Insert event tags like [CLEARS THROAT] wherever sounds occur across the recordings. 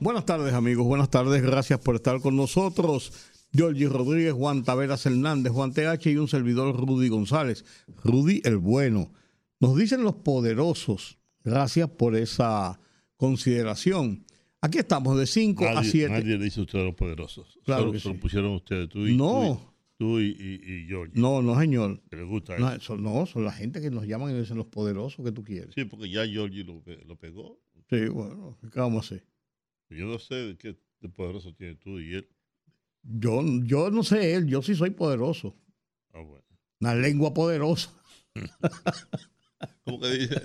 Buenas tardes amigos, buenas tardes, gracias por estar con nosotros. Georgie Rodríguez, Juan Taveras Hernández, Juan TH y un servidor Rudy González. Rudy el bueno. Nos dicen los poderosos, gracias por esa consideración. Aquí estamos de 5 a 7. Nadie le dice a ustedes los poderosos. Claro Solo que se lo sí. pusieron ustedes, tú y, No. tú y, tú y, y- y George. No, no, señor. Que les gusta No, eso. no, son la gente que nos llaman y dicen los poderosos que tú quieres. Sí, porque ya Georgie lo, lo pegó. Sí, bueno, ¿qué vamos a hacer? Yo no sé de qué de poderoso tiene tú y él. Yo, yo no sé él, yo sí soy poderoso. Ah, bueno. Una lengua poderosa. [LAUGHS] ¿Cómo que dice?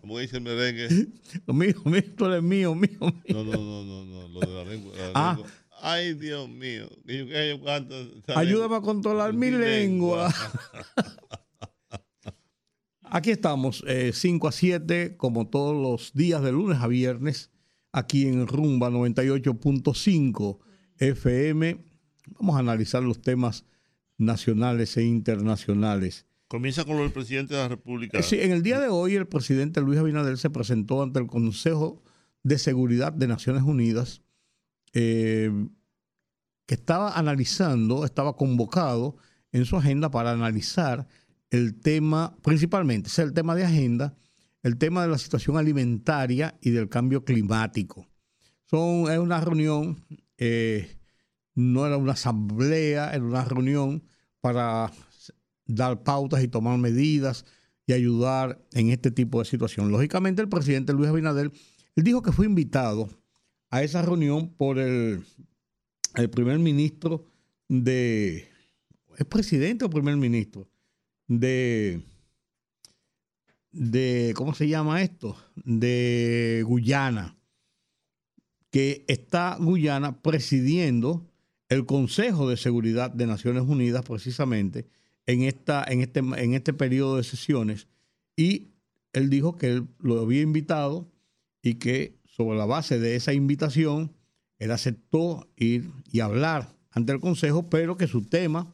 ¿Cómo que dice el merengue? [LAUGHS] Lo mío, mío, tú eres mío, mío, mío. No, no, no, no, no. Lo de la lengua. la Ah. lengua. Ay, Dios mío. yo- yo canto Ayúdame lengua. a controlar mi lengua. [LAUGHS] Aquí estamos, 5 a 7, como todos los días de lunes a viernes, aquí en Rumba 98.5 FM. Vamos a analizar los temas nacionales e internacionales. Comienza con lo del presidente de la República. Sí, en el día de hoy el presidente Luis Abinader se presentó ante el Consejo de Seguridad de Naciones Unidas, eh, que estaba analizando, estaba convocado en su agenda para analizar el tema, principalmente, es el tema de agenda, el tema de la situación alimentaria y del cambio climático. Son, es una reunión, eh, no era una asamblea, era una reunión para dar pautas y tomar medidas y ayudar en este tipo de situación. Lógicamente, el presidente Luis Abinader, dijo que fue invitado a esa reunión por el, el primer ministro de... ¿Es presidente o primer ministro? De... de ¿Cómo se llama esto? De Guyana, que está Guyana presidiendo el Consejo de Seguridad de Naciones Unidas precisamente en, esta, en, este, en este periodo de sesiones y él dijo que él lo había invitado y que sobre la base de esa invitación él aceptó ir y hablar ante el Consejo, pero que su tema,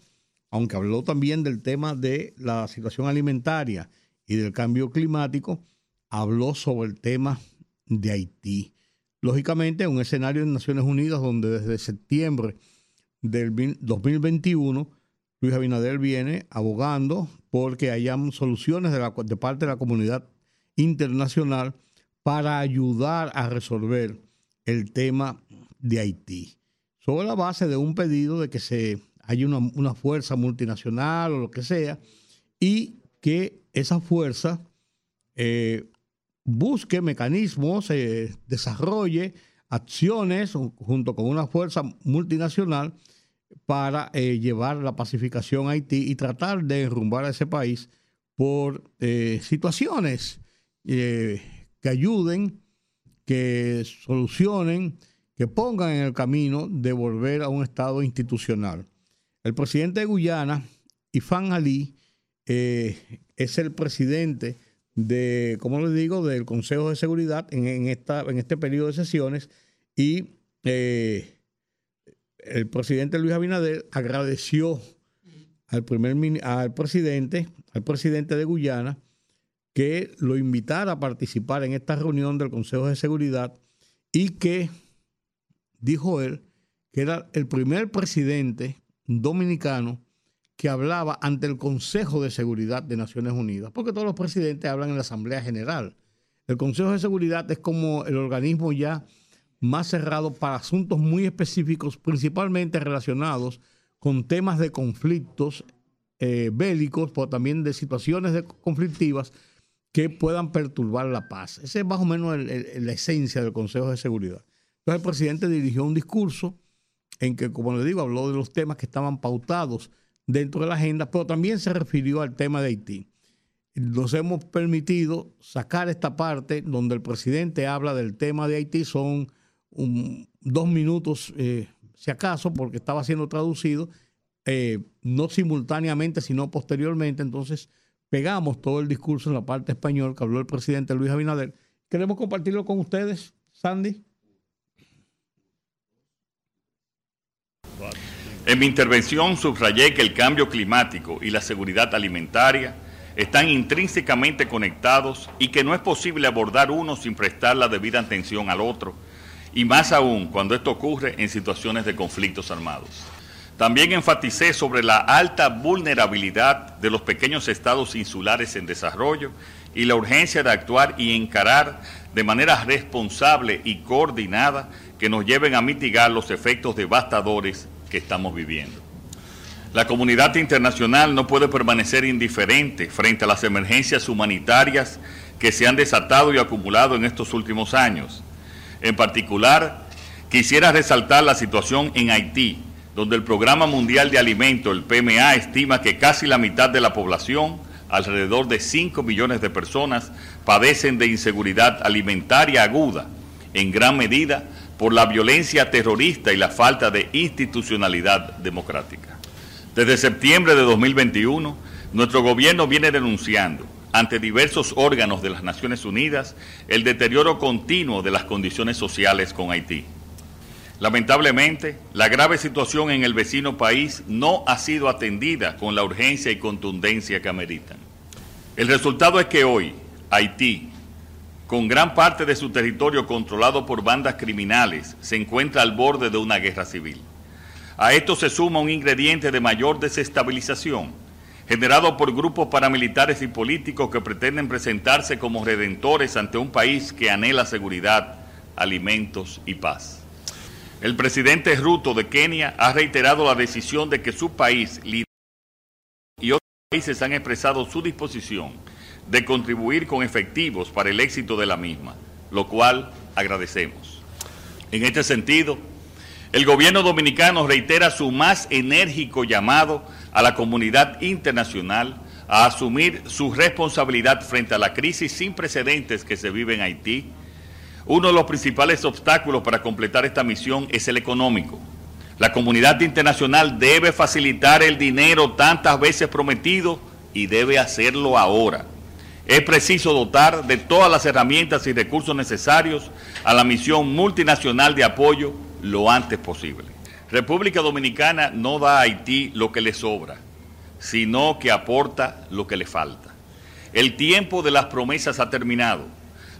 aunque habló también del tema de la situación alimentaria y del cambio climático, habló sobre el tema de Haití. Lógicamente, un escenario en Naciones Unidas donde desde septiembre del 2021 Luis Abinader viene abogando porque hayan soluciones de, la, parte de la comunidad internacional para ayudar a resolver el tema de Haití. Sobre la base de un pedido de que se haya una, una fuerza multinacional o lo que sea y que esa fuerza eh, busque mecanismos, eh, desarrolle acciones junto con una fuerza multinacional para eh, llevar la pacificación a Haití y tratar de enrumbar a ese país por situaciones que ayuden, que solucionen, que pongan en el camino de volver a un estado institucional. El presidente de Guyana, Ifan Ali, es el presidente de, como les digo, del Consejo de Seguridad en, esta, en este periodo de sesiones y eh, el presidente Luis Abinader agradeció al, primer, al presidente, al presidente de Guyana, que lo invitara a participar en esta reunión del Consejo de Seguridad y que, dijo él, que era el primer presidente dominicano que hablaba ante el Consejo de Seguridad de Naciones Unidas, porque todos los presidentes hablan en la Asamblea General. El Consejo de Seguridad es como el organismo ya más cerrado para asuntos muy específicos, principalmente relacionados con temas de conflictos eh, bélicos, pero también de situaciones conflictivas que puedan perturbar la paz. Esa es más o menos la esencia del Consejo de Seguridad. Entonces el presidente dirigió un discurso en que, como le digo, habló de los temas que estaban pautados dentro de la agenda, pero también se refirió al tema de Haití. Nos hemos permitido sacar esta parte donde el presidente habla del tema de Haití, son dos minutos, eh, si acaso, porque estaba siendo traducido, eh, no simultáneamente, sino posteriormente. Entonces, pegamos todo el discurso en la parte español que habló el presidente Luis Abinader. Queremos compartirlo con ustedes, Sandy. En mi intervención subrayé que el cambio climático y la seguridad alimentaria están intrínsecamente conectados y que no es posible abordar uno sin prestar la debida atención al otro, y más aún cuando esto ocurre en situaciones de conflictos armados. También enfaticé sobre la alta vulnerabilidad de los pequeños estados insulares en desarrollo y la urgencia de actuar y encarar de manera responsable y coordinada que nos lleven a mitigar los efectos devastadores que estamos viviendo. La comunidad internacional no puede permanecer indiferente frente a las emergencias humanitarias que se han desatado y acumulado en estos últimos años. En particular, quisiera resaltar la situación en Haití, donde el Programa Mundial de Alimentos, el PMA, estima que casi la mitad de la población, alrededor de 5 millones de personas, padecen de inseguridad alimentaria aguda, en gran medida por la violencia terrorista y la falta de institucionalidad democrática. Desde septiembre de 2021, nuestro gobierno viene denunciando ante diversos órganos de las Naciones Unidas el deterioro continuo de las condiciones sociales con Haití. Lamentablemente, la grave situación en el vecino país no ha sido atendida con la urgencia y contundencia que ameritan. El resultado es que hoy Haití, con gran parte de su territorio controlado por bandas criminales, se encuentra al borde de una guerra civil. A esto se suma un ingrediente de mayor desestabilización, generado por grupos paramilitares y políticos que pretenden presentarse como redentores ante un país que anhela seguridad, alimentos y paz. El presidente Ruto de Kenia ha reiterado la decisión de que su país y otros países han expresado su disposición de contribuir con efectivos para el éxito de la misma, lo cual agradecemos. En este sentido, el gobierno dominicano reitera su más enérgico llamado a la comunidad internacional a asumir su responsabilidad frente a la crisis sin precedentes que se vive en Haití. Uno de los principales obstáculos para completar esta misión es el económico. La comunidad internacional debe facilitar el dinero tantas veces prometido y debe hacerlo ahora. Es preciso dotar de todas las herramientas y recursos necesarios a la misión multinacional de apoyo lo antes posible. República Dominicana no da a Haití lo que le sobra, sino que aporta lo que le falta. El tiempo de las promesas ha terminado.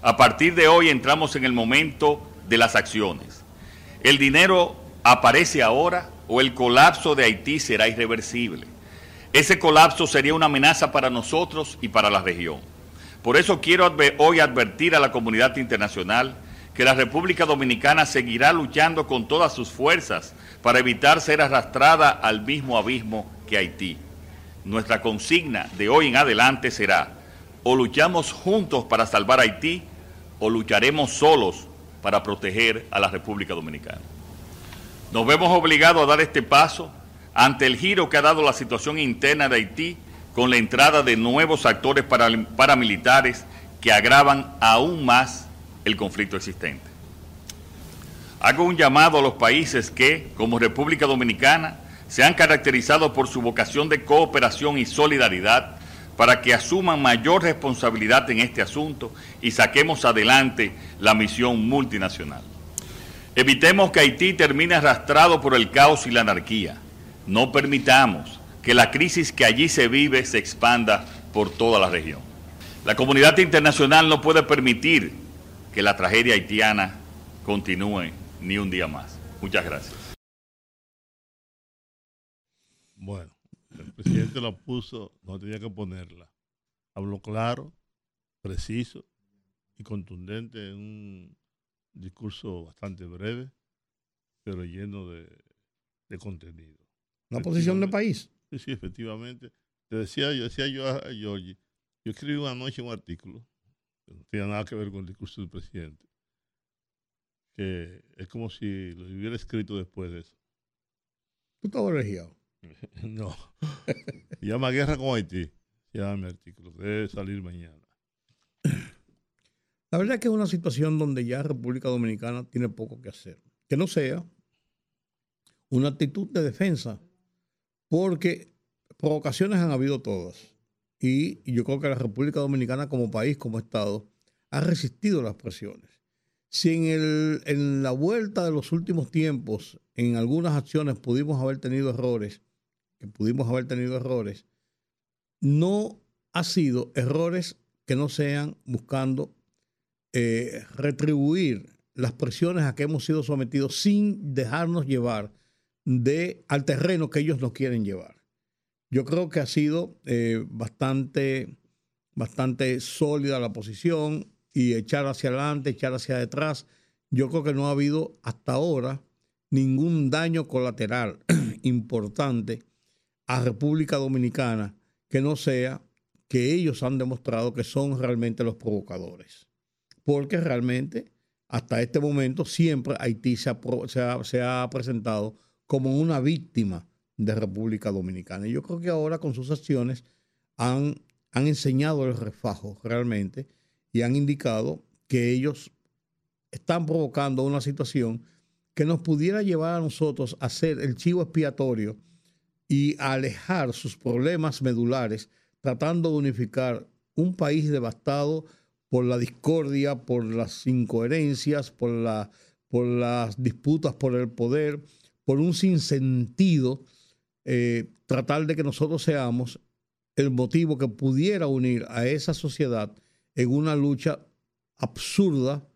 A partir de hoy entramos en el momento de las acciones. El dinero aparece ahora o el colapso de Haití será irreversible. Ese colapso sería una amenaza para nosotros y para la región. Por eso quiero hoy advertir a la comunidad internacional que la República Dominicana seguirá luchando con todas sus fuerzas para evitar ser arrastrada al mismo abismo que Haití. Nuestra consigna de hoy en adelante será, o luchamos juntos para salvar Haití, o lucharemos solos para proteger a la República Dominicana. Nos vemos obligados a dar este paso ante el giro que ha dado la situación interna de Haití con la entrada de nuevos actores paramilitares que agravan aún más el conflicto existente. Hago un llamado a los países que, como República Dominicana, se han caracterizado por su vocación de cooperación y solidaridad para que asuman mayor responsabilidad en este asunto y saquemos adelante la misión multinacional. Evitemos que Haití termine arrastrado por el caos y la anarquía. No permitamos que la crisis que allí se vive se expanda por toda la región. La comunidad internacional no puede permitir que la tragedia haitiana continúe ni un día más. Muchas gracias. Bueno, el presidente la puso, no tenía que ponerla. Habló claro, preciso y contundente en un discurso bastante breve, pero lleno de, de contenido. Una posición de país. Sí, [LAUGHS] sí, efectivamente. Te decía, yo decía yo a, Georgie, yo escribí una noche un artículo, que no tenía nada que ver con el discurso del presidente, que es como si lo hubiera escrito después de eso. ¿Tú estás regiado? [LAUGHS] no. Se llama Guerra con Haití. Se llama mi artículo. Debe salir mañana. La verdad es que es una situación donde ya República Dominicana tiene poco que hacer. Que no sea una actitud de defensa, porque provocaciones han habido todas. Y yo creo que la República Dominicana como país, como Estado, ha resistido las presiones. Si en, el, en la vuelta de los últimos tiempos, en algunas acciones pudimos haber tenido errores, que pudimos haber tenido errores, no ha sido errores que no sean buscando eh, retribuir las presiones a que hemos sido sometidos sin dejarnos llevar de, al terreno que ellos nos quieren llevar. Yo creo que ha sido eh, bastante, bastante sólida la posición y echar hacia adelante, echar hacia detrás. Yo creo que no ha habido hasta ahora ningún daño colateral [CLEARS THROAT] importante a República Dominicana que no sea que ellos han demostrado que son realmente los provocadores. Porque realmente hasta este momento siempre Haití se ha, presentado como una víctima de República Dominicana. Y yo creo que ahora con sus acciones han, han enseñado el refajo realmente y han indicado que ellos están provocando una situación que nos pudiera llevar a nosotros a ser el chivo expiatorio y a alejar sus problemas medulares, tratando de unificar un país devastado por la discordia, por las incoherencias, por, por las disputas por el poder, por un sinsentido, eh, tratar de que nosotros seamos el motivo que pudiera unir a esa sociedad en una lucha absurda,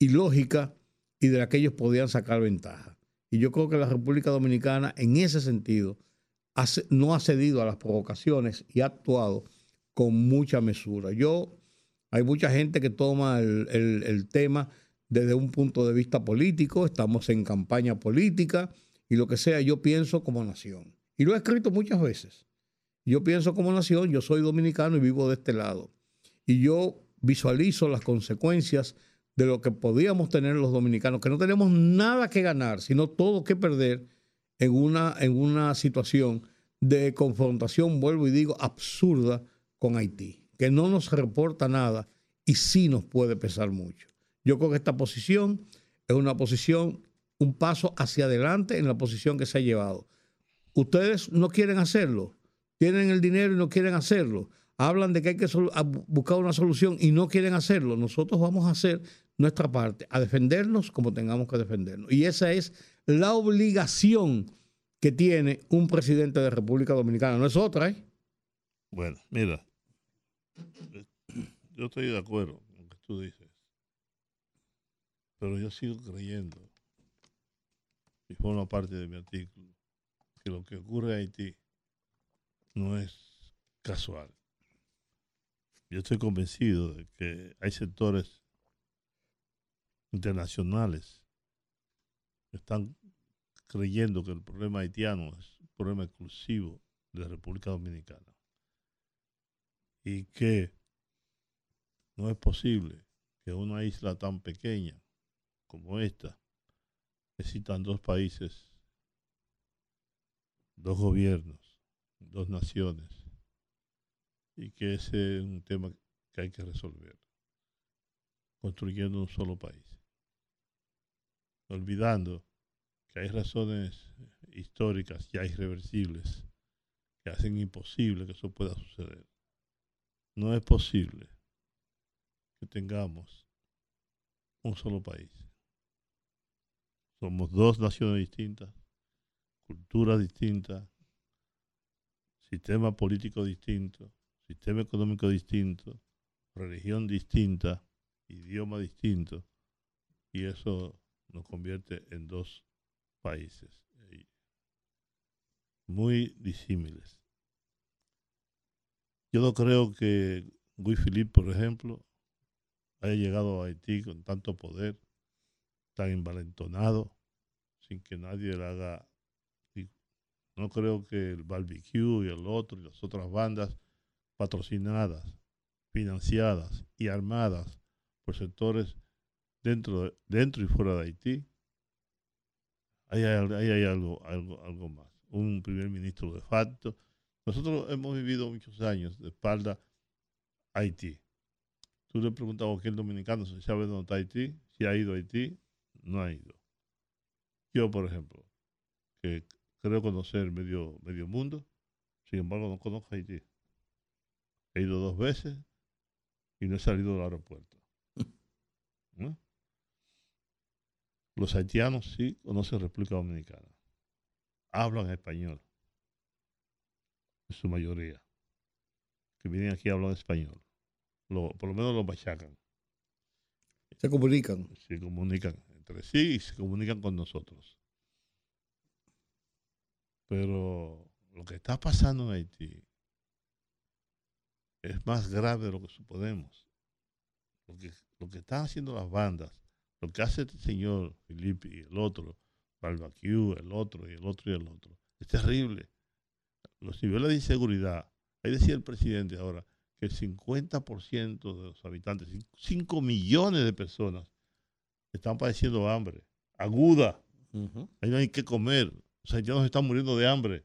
ilógica y de la que ellos podían sacar ventaja. Y yo creo que la República Dominicana en ese sentido no ha cedido a las provocaciones y ha actuado con mucha mesura. Yo, hay mucha gente que toma el, el tema desde un punto de vista político, estamos en campaña política y lo que sea, yo pienso como nación. Y lo he escrito muchas veces. Yo pienso como nación, yo soy dominicano y vivo de este lado. Y yo visualizo las consecuencias de lo que podíamos tener los dominicanos, que no tenemos nada que ganar, sino todo que perder en una, en una situación de confrontación, vuelvo y digo, absurda con Haití, que no nos reporta nada y sí nos puede pesar mucho. Yo creo que esta posición es una posición, un paso hacia adelante en la posición que se ha llevado. Ustedes no quieren hacerlo, tienen el dinero y no quieren hacerlo. Hablan de que hay que buscar una solución y no quieren hacerlo. Nosotros vamos a hacer nuestra parte, a defendernos como tengamos que defendernos. Y esa es la obligación que tiene un presidente de República Dominicana, no es otra, ¿eh? Bueno, mira, yo estoy de acuerdo con lo que tú dices, pero yo sigo creyendo, y forma parte de mi artículo, que lo que ocurre en Haití no es casual. Yo estoy convencido de que hay sectores internacionales están creyendo que el problema haitiano es un problema exclusivo de la República Dominicana y que no es posible que una isla tan pequeña como esta existan dos países, dos gobiernos, dos naciones y que ese es un tema que hay que resolver construyendo un solo país olvidando que hay razones históricas ya irreversibles que hacen imposible que eso pueda suceder. No es posible que tengamos un solo país. Somos dos naciones distintas, culturas distintas, sistema político distinto, sistema económico distinto, religión distinta, idioma distinto, y eso nos convierte en dos países eh, muy disímiles. Yo no creo que Guy Philippe, por ejemplo, haya llegado a Haití con tanto poder, tan envalentonado, sin que nadie le haga. No creo que el barbecue y el otro y las otras bandas patrocinadas, financiadas y armadas por sectores dentro, dentro y fuera de Haití, ahí hay, algo, algo, algo más. Un primer ministro de facto. Nosotros hemos vivido muchos años de espalda a Haití. Tú le preguntas a cualquier dominicano si sabe dónde está Haití, si ha ido a Haití, no ha ido. Yo, por ejemplo, que creo conocer medio, medio mundo. Sin embargo, no conozco Haití. He ido dos veces y no he salido del aeropuerto. [LAUGHS] ¿No? Los haitianos sí conocen República Dominicana. Hablan español. En su mayoría. Que vienen aquí hablan español. Lo- por lo menos los machacan. Se comunican. Se comunican sí y se comunican con nosotros. Pero lo que está pasando en Haití es más grave de lo que suponemos. Lo que, lo que están haciendo las bandas, lo que hace este señor Felipe y el otro, Barbecue, el otro y el otro y el otro, es terrible. Los niveles de inseguridad, ahí decía el presidente ahora, que el 50% de los habitantes, 5 millones de personas, están padeciendo hambre, aguda. Ahí no hay que comer. Los haitianos están muriendo de hambre,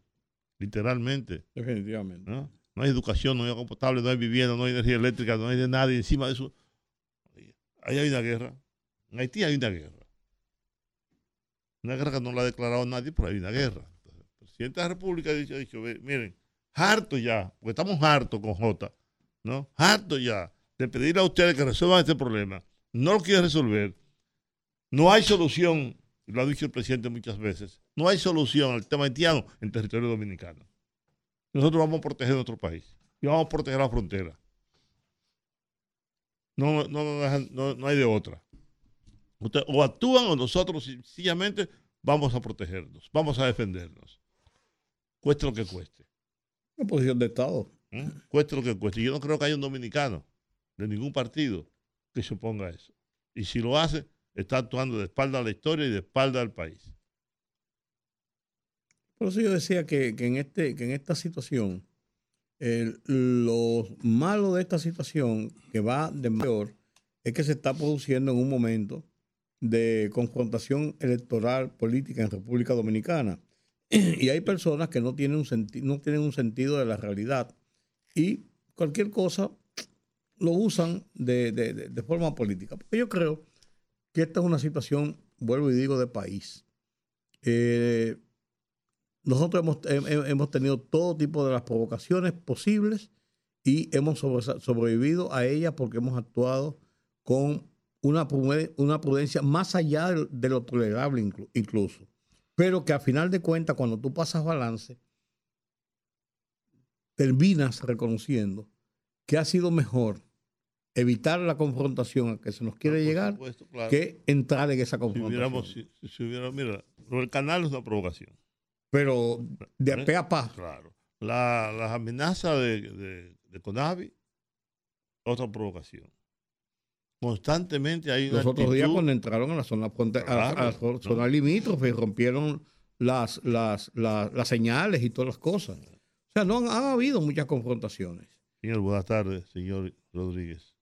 literalmente. Definitivamente. ¿no? No hay educación, no hay agua potable, no hay vivienda, no hay energía eléctrica, no hay de nada. Y encima de eso, ahí hay una guerra. En Haití hay una guerra. Una guerra que no la ha declarado nadie, pero hay una guerra. Entonces, el presidente de la República ha dicho, ha dicho, "Ve, miren, harto ya, porque estamos hartos con J, ¿no? Harto ya de pedir a ustedes que resuelvan este problema. No lo quieren resolver. No hay solución, lo ha dicho el presidente muchas veces, no hay solución al tema haitiano en territorio dominicano. Nosotros vamos a proteger nuestro país y vamos a proteger la frontera. No, no, no, no, no hay de otra. Usted- o actúan o nosotros sencillamente vamos a protegernos, vamos a defendernos. Cueste lo que cueste. Una posición de Estado. ¿eh? Cueste lo que cueste. Yo no creo que haya un dominicano de ningún partido que se oponga a eso. Y si lo hace, está actuando de espalda a la historia y de espalda al país. Por eso yo decía que, en, este, que en esta situación, lo malo de esta situación, que va de mayor, es que se está produciendo en un momento de confrontación electoral política en República Dominicana. [CLEARS THROAT] Y hay personas que no tienen un, no tienen un sentido de la realidad y cualquier cosa lo usan de- de forma política. Porque yo creo que esta es una situación, vuelvo y digo, de país. Eh, nosotros hemos, he- he- hemos tenido todo tipo de las provocaciones posibles y hemos sobre- sobrevivido a ellas porque hemos actuado con una, una prudencia más allá de, lo tolerable inclu- incluso. Pero que al final de cuentas, cuando tú pasas balance, terminas reconociendo que ha sido mejor evitar la confrontación a que se nos quiere Ah, llegar supuesto, claro. que entrar en esa Si confrontación. hubiéramos, si, si hubiera, mira, del canal es una provocación. Pero de pe a pa. Claro. La, las amenazas de, de, de Conavi, otra provocación. Constantemente hay una Los otros días cuando entraron a la zona, fronte- a la zona ¿no? limítrofe y rompieron las, las, las, las señales y todas las cosas. O sea, no han, han habido muchas confrontaciones. Señor, buenas tardes, señor Rodríguez.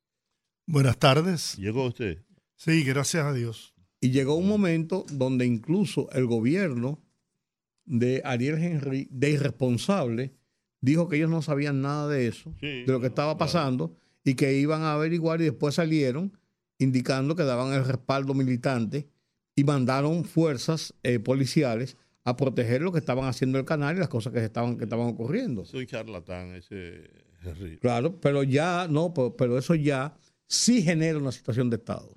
Buenas tardes. ¿Llegó usted? Sí, gracias a Dios. Y llegó un momento donde incluso el gobierno de Ariel Henry, de irresponsable, dijo que ellos no sabían nada de eso, Sí, de lo que estaba claro. pasando, y que iban a averiguar y después salieron indicando que daban el respaldo militante y mandaron fuerzas eh, policiales a proteger lo que estaban haciendo el canal y las cosas que estaban, que estaban ocurriendo. Soy charlatán, ese Henry. Claro, pero ya, no, pero, pero eso ya sí genera una situación de Estado.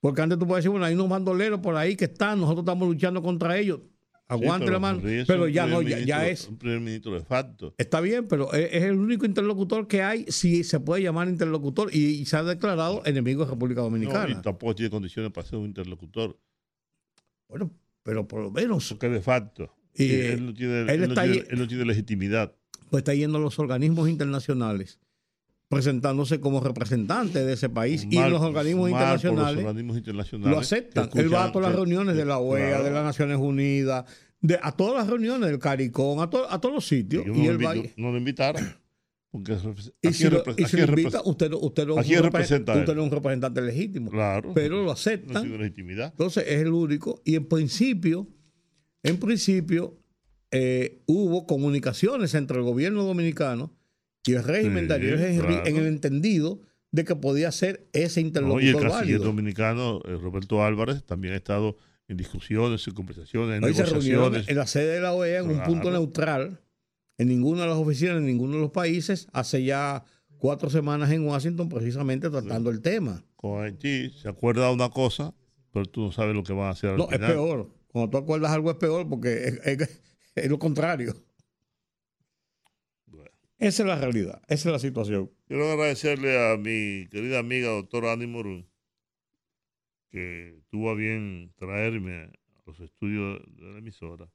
Porque antes tú puedes decir, bueno, hay unos bandoleros por ahí que están, nosotros estamos luchando contra ellos. Aguante Sí, la mano. Pero ya no, ya, ya es. Un primer ministro de facto. Está bien, pero es, el único interlocutor que hay, si se puede llamar interlocutor, y, se ha declarado enemigo de República No, Dominicana. y tampoco tiene condiciones para ser un interlocutor, Bueno, pero por lo menos porque de facto. Y, él, no tiene, él él no está tiene- ahí- él no tiene legitimidad. pues está yendo a los organismos internacionales, presentándose como representante de ese país, y Mal- los organismos los internacionales lo aceptan. Él va a todas las escuchan- reuniones de la OEA, Claro. de las Naciones Unidas, de, a todas las reuniones del CARICOM, a, to- a todos los sitios. Yo y no, él lo va no lo invitaron. Porque y si lo, y si lo invita, usted, usted, no es representa usted no es un representante legítimo. Claro. Pero lo aceptan. legitimidad. Entonces es el único. Y en principio, en principio, eh, hubo comunicaciones entre el gobierno dominicano y el régimen Sí, claro. en el entendido de que podía ser ese No, interlocutor y el canciller válido. dominicano, eh, Roberto Álvarez, también ha estado en discusiones, en conversaciones, en Hoy se reunieron negociaciones. en la sede de la OEA en un punto neutral, en ninguna de las oficinas, en ninguno de los países, hace ya cuatro semanas en Washington, precisamente tratando el tema. Con Haití se acuerda una cosa, pero tú no sabes lo que van a hacer al No, es peor. Cuando tú acuerdas algo es peor porque es, es- es lo contrario. Esa es la realidad, esa es la situación. Quiero agradecerle a mi querida amiga doctora Annie Morún, que tuvo a bien traerme a los estudios de la emisora.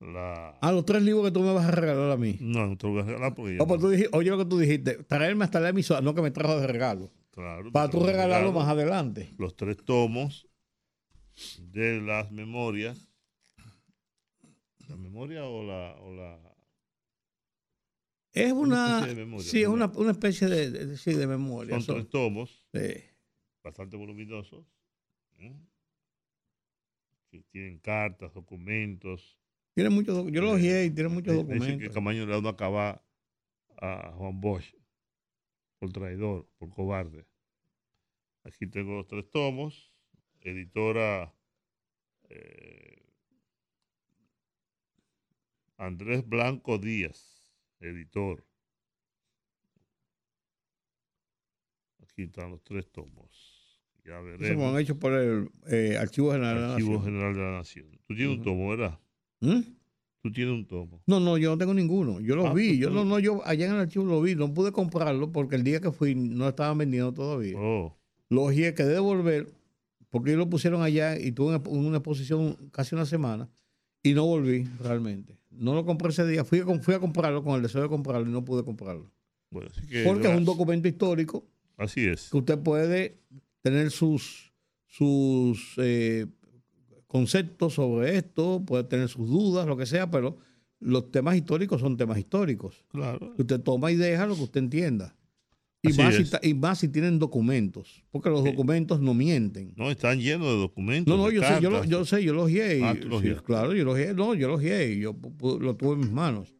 La... Ah, los tres libros que tú me vas a regalar a mí. No, no te lo voy a regalar porque ya No, no- tú dijiste- oye lo que tú dijiste, traerme hasta la emisora, no que me trajo de regalo. Claro, Para tú lo regalarlo más adelante. Los tres tomos de las memorias. ¿La memoria o la, o la Es una, especie de memoria, sí, es una, una especie de, de- sí, de memoria. Son Son- tres tomos sí. bastante voluminosos. ¿eh? Que tienen cartas, documentos. Tiene muchos, yo lo ojeé y tiene muchos Dice- Dice que documentos. Camaño le da una acaba a Juan Bosch por traidor, por cobarde. Aquí tengo los tres tomos. Editora eh, Andrés Blanco Díaz, editor. Aquí están los tres tomos. Ya Eso veremos. fueron hechos por el eh, Archivo General de la Archivo Nación. General de la Nación. Tú tienes un tomo, ¿verdad? ¿Mm? Tú tienes un tomo. No, no, yo no tengo ninguno. Yo lo Ah, vi. pues Yo no, no, yo allá en el archivo lo vi. No pude comprarlo porque el día que fui no estaban vendiendo todavía. Oh, Lo ojeé, quedé de volver porque ellos lo pusieron allá y tuve una, una exposición casi una semana y no volví realmente. No lo compré ese día. Fui a, fui a comprarlo con el deseo de comprarlo y no pude comprarlo. bueno, así que. Porque es un documento histórico Así es. que usted puede tener sus, sus eh, conceptos sobre esto, puede tener sus dudas, lo que sea, pero los temas históricos son temas históricos. Claro. Usted toma y deja lo que usted entienda. Y más, si, es. ta- y más si tienen documentos, porque los Sí. documentos no mienten. No, están llenos de documentos. No, no, yo sé, yo, lo, yo sé, yo los guié. Ah, los sí, claro, yo los guié. No, yo los guié. Yo lo tuve en mis manos.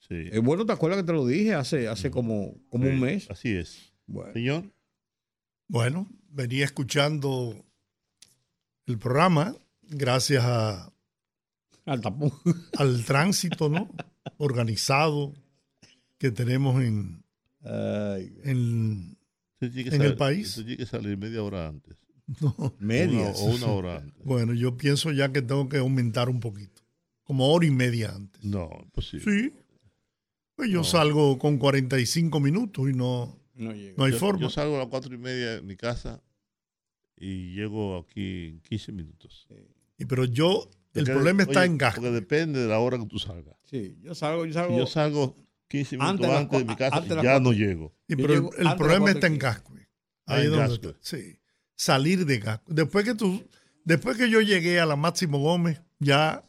Sí. Eh, bueno, ¿te acuerdas que te lo dije hace, hace como, como Sí, un mes? Así es. Bueno, Señor, Bueno, venía escuchando el programa gracias a- al tapón. al tránsito ¿no? [LAUGHS] organizado que tenemos en, Ay, en usted tiene que En el país. usted tiene que salir media hora antes. [LAUGHS] no. o una hora antes. Bueno, yo pienso ya que tengo que aumentar un poquito, como hora y media antes. No, imposible. Sí. Pues yo No. salgo con 45 minutos y no, No hay yo, forma. yo salgo a las cuatro y media de mi casa y llego aquí en 15 minutos. Y pero yo, el problema está oye, en gasco. Porque depende de la hora que tú salgas. Sí, yo salgo, yo Si salgo. yo salgo 15 minutos Antes de las antes de mi casa, antes ya no llego. Y Yo pero el- llego problema está en Gascue. Ah, Ahí es en donde Gascue. está. Sí. Salir de Gascue. Después que tú, después que yo llegué a la Máximo Gómez, ya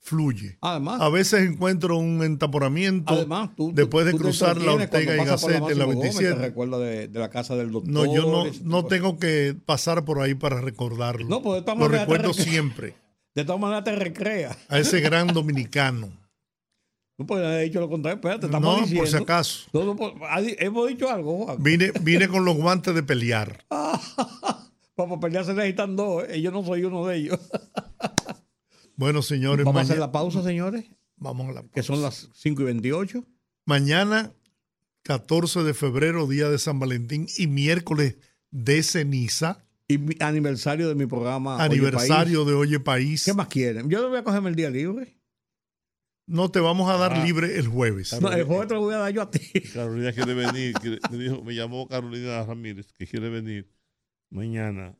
fluye. Además, A veces encuentro un entaporamiento. además tú, después de tú cruzar la Ortega y Gasset en la Máximo Gómez, 27. Te recuerda de, de la casa del doctor. no, yo no, no tengo que pasar por ahí para recordarlo. No, pues de todas Lo recuerdo rec- siempre. [LAUGHS] De todas maneras te recrea. A ese gran dominicano. No dicho lo contrario. Espérate, te estamos No, diciendo. por si acaso. No, no, hemos dicho algo, Juan. Vine, [LAUGHS] vine con los guantes de pelear. [LAUGHS] Para pelear se necesitan dos. ¿eh? Yo no soy uno de ellos. [LAUGHS] Bueno, señores, Vamos a hacer la pausa, señores, vamos a la que son las 5 y 28. Mañana, 14 de febrero, día de San Valentín, y miércoles de ceniza, Y mi aniversario de mi programa. Oye aniversario de Oye País. País. ¿Qué más quieren? Yo voy a cogerme el día libre. No te vamos a dar Ah. libre el jueves. No, el jueves te lo voy a dar yo a ti. [LAUGHS] Carolina quiere venir. quiere- me, dijo, me llamó Carolina Ramírez que quiere venir mañana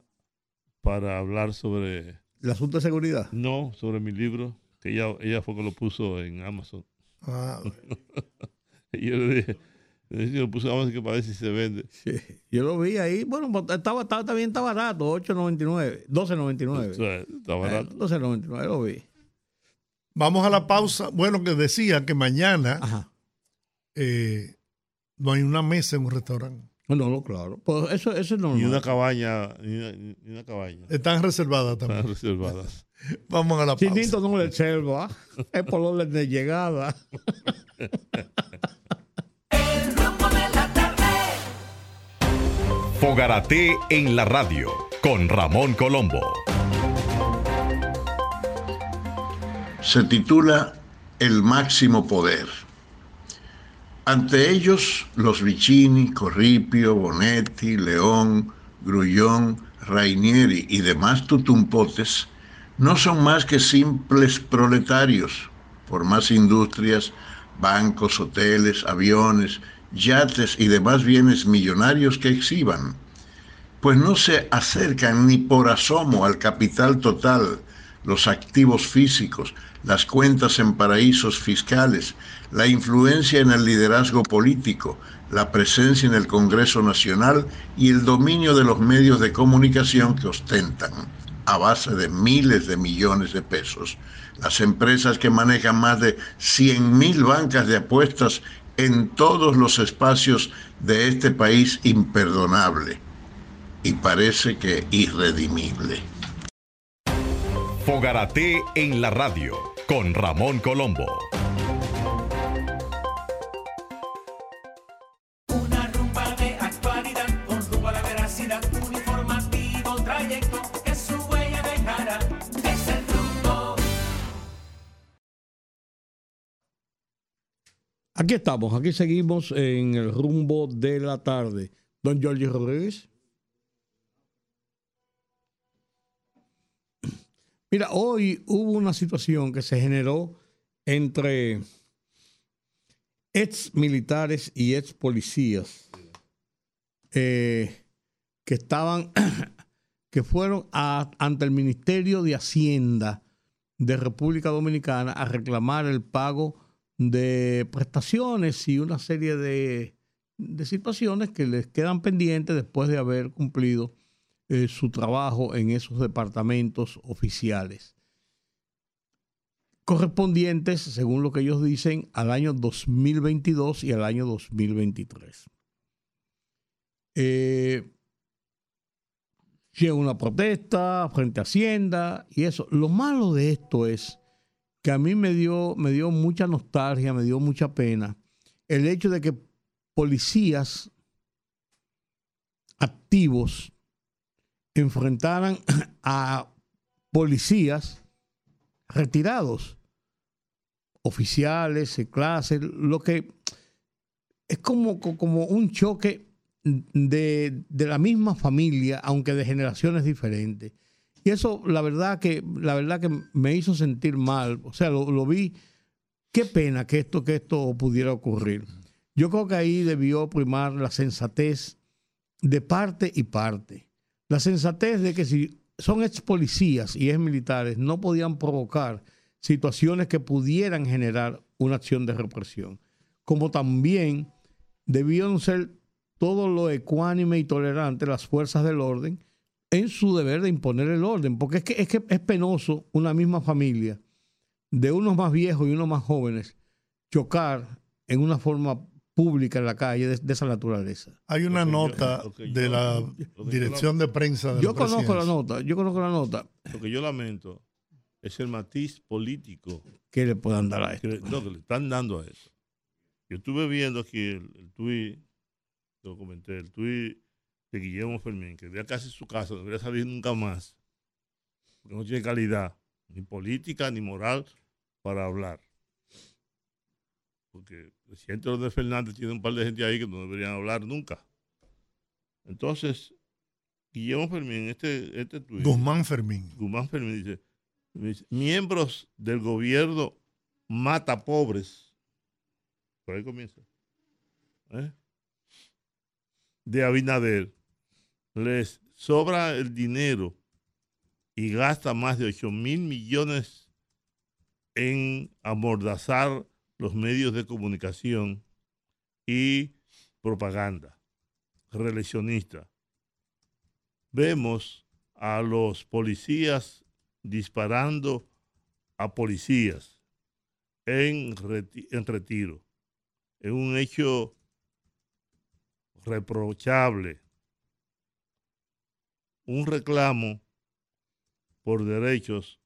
para hablar sobre, El asunto de seguridad. no, sobre mi libro, que ella, ella fue que lo puso en Amazon. Ah, [LAUGHS] Y yo le dije, le dije, lo puso en Amazon que para ver si se vende. Sí, yo lo vi ahí. Bueno, pues, estaba, estaba, también está barato, 8.99, 12.99. O sea, está barato. Eh, 12.99 lo vi. Vamos a la pausa. Bueno, que decía que mañana eh, no hay una mesa en un restaurante. No, no, claro. Pues eso, eso es normal. Ni una cabaña, ni una, ni una cabaña. Están reservadas Están también. reservadas. [LAUGHS] Vamos a la pausa. Chinito no le selva, [LAUGHS] es por orden de llegada. El rumbo de la tarde. Fogarate en la radio con Ramón Colombo. Se titula El máximo poder. Ante ellos, los Vicini, Corripio, Bonetti, León, Grullón, Rainieri y demás tutumpotes no son más que simples proletarios, por más industrias, bancos, hoteles, aviones, yates y demás bienes millonarios que exhiban, pues no se acercan ni por asomo al capital total, los activos físicos, las cuentas en paraísos fiscales, la influencia en el liderazgo político, la presencia en el Congreso Nacional y el dominio de los medios de comunicación que ostentan a base de miles de millones de pesos. Las empresas que manejan más de 100 mil bancas de apuestas en todos los espacios de este país imperdonable y parece que irredimible. Fogarate en la radio con Ramón Colombo. Una rumba de actualidad con rumbo a la veracidad. Un informativo trayecto que su huella dejará. Es el rumbo. Aquí estamos, aquí seguimos en el rumbo de la tarde. Don Jorge Rodríguez. Mira, hoy hubo una situación que se generó entre ex militares y ex policías eh, que estaban, [COUGHS] que fueron ante el Ministerio de Hacienda de República Dominicana a reclamar el pago de prestaciones y una serie de, de situaciones que les quedan pendientes después de haber cumplido eh, su trabajo en esos departamentos oficiales. Correspondientes, según lo que ellos dicen, al año 2022 y al año 2023. Eh, llega una protesta frente a Hacienda y eso. Lo malo de esto es que a mí me dio, me dio mucha nostalgia, me dio mucha pena el hecho de que policías activos enfrentaran [CLEARS THROAT] a policías retirados, oficiales, clases, lo que es como, co- como un choque de, de la misma familia, aunque de generaciones diferentes. Y eso, la verdad que, la verdad que me hizo sentir mal. O sea, lo, lo vi. Qué pena que esto, que esto pudiera ocurrir. Yo creo que ahí debió primar la sensatez de parte y parte. La sensatez de que si son ex policías y ex militares, no podían provocar situaciones que pudieran generar una acción de represión. Como también debieron ser todo lo ecuánime y tolerante las fuerzas del orden en su deber de imponer el orden, porque es que es, que es penoso una misma familia de unos más viejos y unos más jóvenes chocar en una forma pública en la calle de, de esa naturaleza. Hay una Lo que yo- nota de la yo dirección de prensa de Yo la conozco la nota, yo conozco la nota Lo que yo lamento es el matiz político que le puedan dar a esto. que, le- no, que le están dando a eso. Yo estuve viendo aquí el, el tuit, lo comenté, el tuit de Guillermo Fermín, que ya casi su casa, no debería salir nunca más, porque no tiene calidad, ni política ni moral para hablar. Porque el presidente Leonel Fernández tiene un par de gente ahí que no deberían hablar nunca. Entonces, Guillermo Fermín, este, este tuit, Guzmán Fermín. Guzmán Fermín dice, dice, miembros del gobierno mata pobres. Por ahí comienza. ¿Eh? De Abinader. Les sobra el dinero y gasta más de 8 mil millones en amordazar los medios de comunicación y propaganda reeleccionista. Vemos a los policías disparando a policías en, en retiro. Es un hecho reprochable. Un reclamo por derechos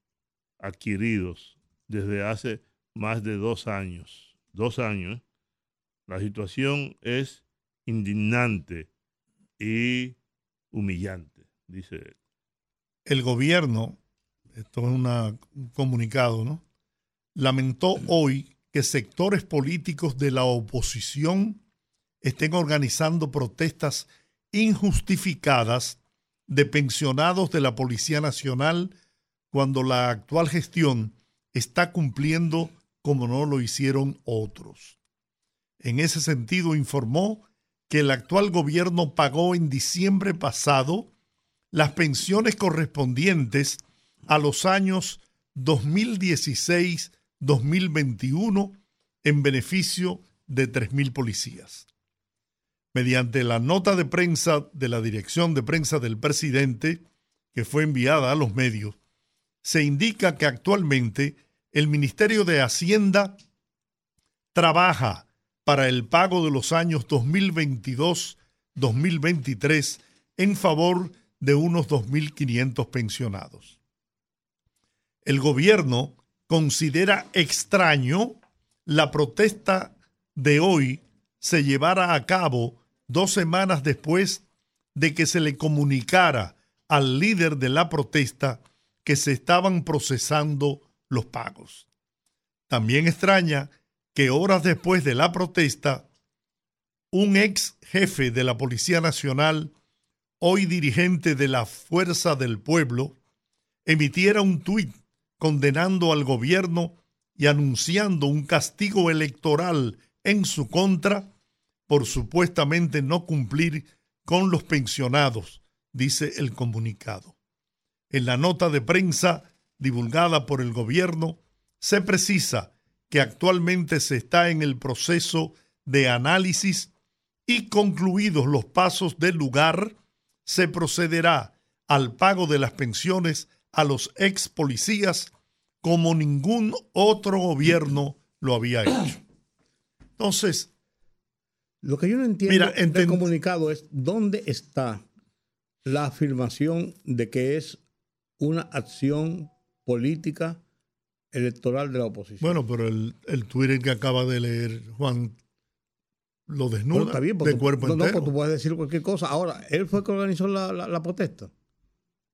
adquiridos desde hace más de dos años. Dos años. La situación es indignante y humillante, dice él. El gobierno, esto es una- un comunicado, ¿no? lamentó hoy que sectores políticos de la oposición estén organizando protestas injustificadas de pensionados de la Policía Nacional cuando la actual gestión está cumpliendo como no lo hicieron otros. En ese sentido, informó que el actual gobierno pagó en diciembre pasado las pensiones correspondientes a los años 2016-2021 en beneficio de 3.000 policías. Mediante la nota de prensa de la Dirección de Prensa del Presidente, que fue enviada a los medios, se indica que actualmente el Ministerio de Hacienda trabaja para el pago de los años 2022-2023 en favor de unos 2.500 pensionados. El gobierno considera extraño la protesta de hoy se llevara a cabo dos semanas después de que se le comunicara al líder de la protesta que se estaban procesando los pagos. También extraña que horas después de la protesta, un ex jefe de la Policía Nacional, hoy dirigente de la Fuerza del Pueblo, emitiera un tuit condenando al gobierno y anunciando un castigo electoral en su contra por supuestamente no cumplir con los pensionados, dice el comunicado. En la nota de prensa divulgada por el gobierno, se precisa que actualmente se está en el proceso de análisis y concluidos los pasos del lugar, se procederá al pago de las pensiones a los ex policías como ningún otro gobierno lo había hecho. Entonces, Lo que yo no entiendo Mira, del comunicado es dónde está la afirmación de que es una acción política electoral de la oposición. bueno, pero el, el Twitter que acaba de leer Juan lo Bueno, desnuda está bien, de tú- cuerpo no, no, entero. pues tú puedes decir cualquier cosa. Ahora, él fue el que organizó la, la- la protesta.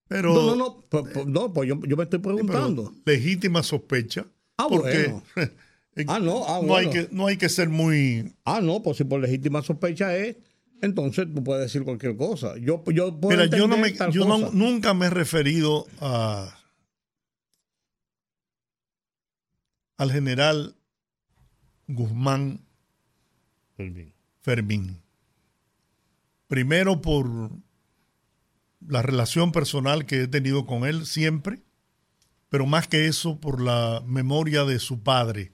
pero, no, no, no, pues, pues, no, pues yo, yo me estoy preguntando. legítima sospecha. Ah, porque bueno. [LAUGHS] Ah, no, ah, no, hay bueno. que, no hay que ser muy... Ah, no, pues si por legítima sospecha es, entonces tú puedes decir cualquier cosa. Yo, yo puedo Mira, yo, no me, yo no- nunca me he referido a, al general Guzmán Fermín. Fermín. Primero por la relación personal que he tenido con él siempre, pero más que eso por la memoria de su padre,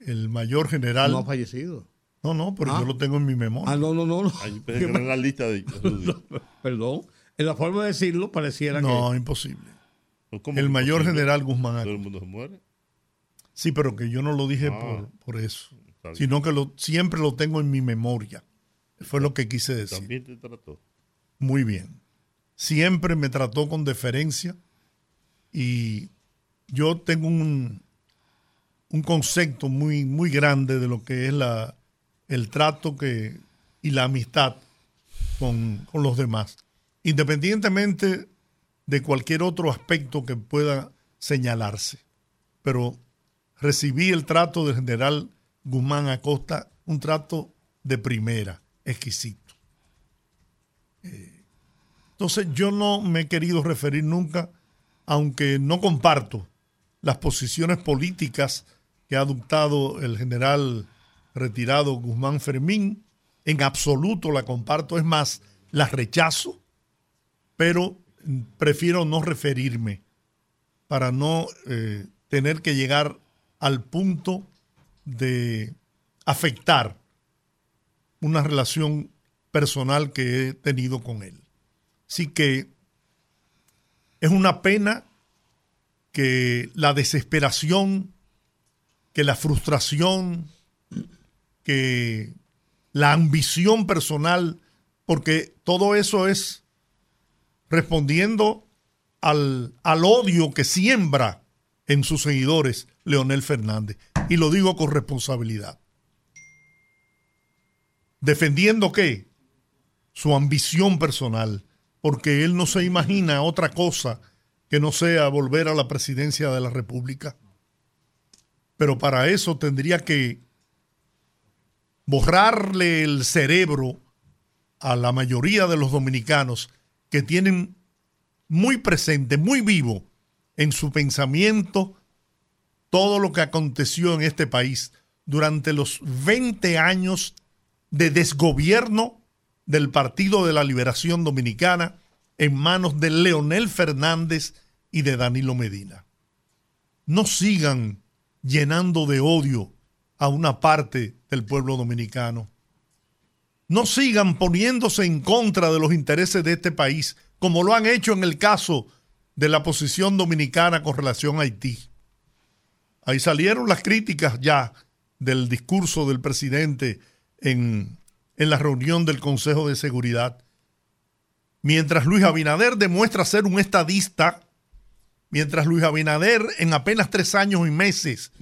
el mayor general. No ha No, fallecido. no, pero Ah. yo lo tengo en mi memoria. Ah, no, no, no. no. Pensé que era en la lista de. [LAUGHS] Perdón. En la forma de decirlo pareciera no, que... imposible. ¿Cómo El mayor posible? general Guzmán. Todo el mundo se muere. Sí, pero que yo no lo dije Ah. por, por eso, sino que lo, siempre lo tengo en mi memoria. Fue lo que quise decir. También te trató. Muy bien. Siempre me trató con deferencia y yo tengo un, un concepto muy, muy grande de lo que es la, el trato que, y la amistad con, con los demás, independientemente de cualquier otro aspecto que pueda señalarse. Pero recibí el trato del general Guzmán Acosta, un trato de primera, exquisito. Entonces yo no me he querido referir nunca, aunque no comparto las posiciones políticas que ha adoptado el general retirado Guzmán Fermín, en absoluto la comparto, es más, las rechazo, pero prefiero no referirme para no eh, tener que llegar al punto de afectar una relación personal que he tenido con él. Así que es una pena que la desesperación, que la frustración, que la ambición personal, porque todo eso es respondiendo al, al odio que siembra en sus seguidores Leonel Fernández. Y lo digo con responsabilidad. ¿Defendiendo qué? Su ambición personal, porque él no se imagina otra cosa que no sea volver a la presidencia de la República. pero para eso tendría que borrarle el cerebro a la mayoría de los dominicanos que tienen muy presente, muy vivo en su pensamiento todo lo que aconteció en este país durante los 20 años de desgobierno del Partido de la Liberación Dominicana en manos de Leonel Fernández y de Danilo Medina. No sigan llenando de odio a una parte del pueblo dominicano. No sigan poniéndose en contra de los intereses de este país, como lo han hecho en el caso de la posición dominicana con relación a Haití. Ahí salieron las críticas ya del discurso del presidente en, en la reunión del Consejo de Seguridad. Mientras Luis Abinader demuestra ser un estadista, mientras Luis Abinader en apenas tres años y meses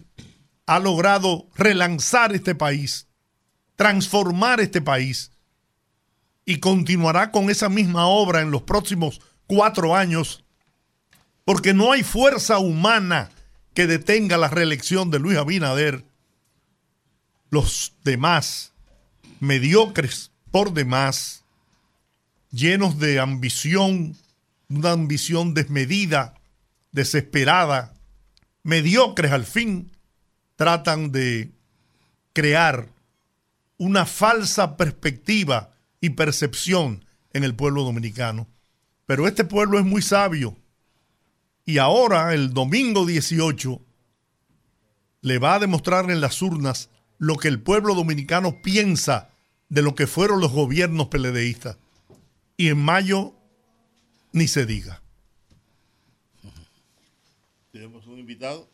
ha logrado relanzar este país, transformar este país y continuará con esa misma obra en los próximos cuatro años, porque no hay fuerza humana que detenga la reelección de Luis Abinader. Los demás, mediocres por demás, llenos de ambición, una ambición desmedida, desesperada, mediocres al fin, tratan de crear una falsa perspectiva y percepción en el pueblo dominicano. Pero este pueblo es muy sabio y ahora, el domingo 18, le va a demostrar en las urnas lo que el pueblo dominicano piensa de lo que fueron los gobiernos peledeístas. Y en mayo, ni se diga. Tenemos un invitado.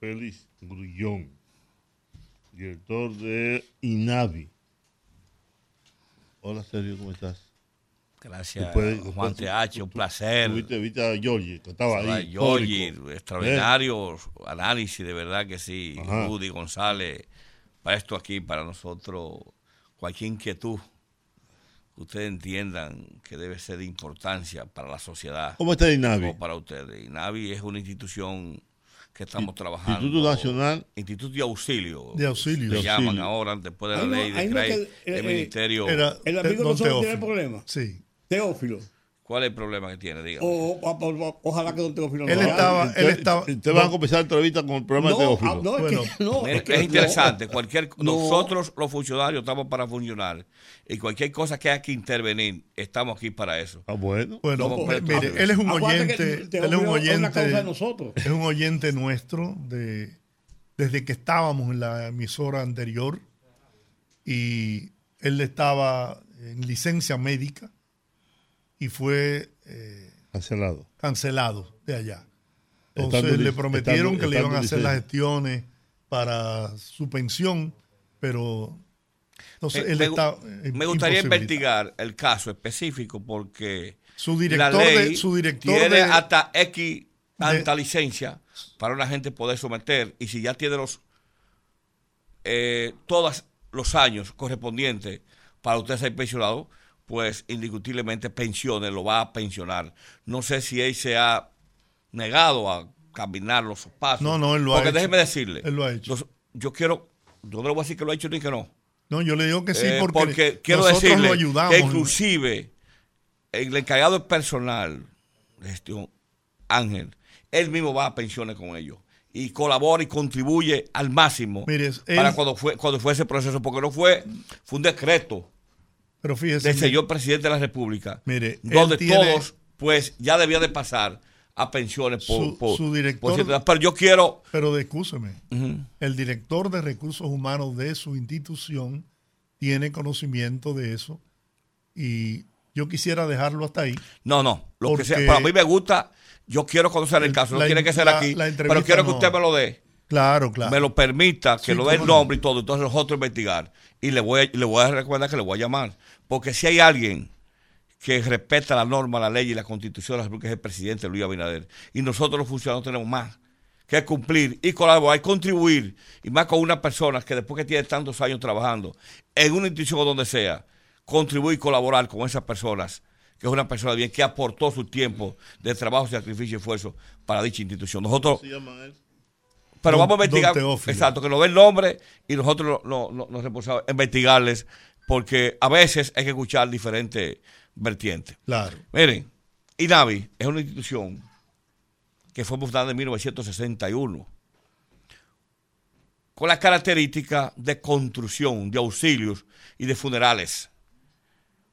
Félix Grullón, director de INAVI. Hola Sergio, ¿cómo estás? Gracias, Después- Juan TH, un placer. Tuviste, viste a Georgie, que estaba ahí. Giorgi, extraordinario análisis, de verdad que sí. Ajá. Rudy González, para esto aquí, para nosotros, cualquier inquietud que ustedes entiendan que debe ser de importancia para la sociedad. ¿Cómo está INAVI? O para ustedes. INAVI es una institución que estamos trabajando. Instituto Nacional Instituto de Auxilio. De auxilio. Se De llaman auxilio. ahora, después de la Ahí no- ley de ahí no CRAI, que- eh, el eh, ministerio. Era El eh, amigo don nosotros tiene Teófilo. problemas. Sí. Teófilo. ¿Cuál es el problema que tiene? Dígame. O, o- o- ojalá que don Teófilo Él no estaba- él estaba- Te van a comenzar la entrevista con el programa no, de Teófilo. ah, no, es Bueno. que, no, es que es no. interesante. Cualquier, No. Nosotros, los funcionarios, estamos para funcionar. Y cualquier cosa que haya que intervenir, estamos aquí para eso. Ah, bueno. Bueno, Somos pretos. mire, él es un oyente, él es un es oyente, nosotros. es un oyente nuestro de desde que estábamos en la emisora anterior y él estaba en licencia médica y fue eh, Cancelado. cancelado de allá. Estando Entonces le prometieron estando- que le iban a hacer las gestiones para su pensión, pero entonces Eh, él me, está eh, me gustaría investigar el caso específico porque Su la director ley de su director tiene de, hasta X tanta licencia para una gente poder someter y si ya tiene los eh, todos los años correspondientes para usted ser pensionado, pues indiscutiblemente pensiones, lo va a pensionar. No sé si él se ha negado a caminar los pasos. No, no, él lo ha Porque hecho. déjeme decirle, Él lo ha hecho. los- yo quiero, yo no le voy a decir que lo ha hecho ni que no. No, yo le digo que sí Eh, porque, quiero nosotros decirle lo ayudamos. que inclusive el encargado de personal de gestión, Ángel, él mismo va a pensiones con ellos y colabora y contribuye al máximo Mire, para él- cuando fue cuando fue ese proceso, porque no fue fue un decreto pero fíjese, del señor presidente de la República, Mire, donde tiene- todos pues ya debía de pasar a pensiones por, Su- por- su director- por pero yo quiero pero excúseme, Ujú. el director de recursos humanos de su institución tiene conocimiento de eso y yo quisiera dejarlo hasta ahí. No, no. Lo que sea, para mí me gusta. Yo quiero conocer el El- caso. No la- tiene que ser la- aquí. la pero quiero que usted me lo dé. Claro, claro. Me lo permita, que Sí, lo dé el no. nombre y todo. Entonces nosotros investigar. Y le voy, a, le voy a recordar que le voy a llamar. Porque si hay alguien que respeta la norma, la ley y la constitución de la República es el presidente Luis Abinader. Y nosotros los funcionarios tenemos más que cumplir y colaborar y contribuir. Y más con una persona que después que tiene tantos años trabajando en una institución o donde sea, contribuir y colaborar con esas personas que es una persona bien, que aportó su tiempo de trabajo, sacrificio y esfuerzo para dicha institución. Nosotros, se llama él? pero Don- vamos a investigar, exacto, que nos dé el nombre y nosotros no- no- no- nos responsable investigarles, porque a veces hay que escuchar diferentes vertientes. Claro. Miren, INAVI es una institución que fue fundada en 1961 con la característica de construcción de auxilios y de funerales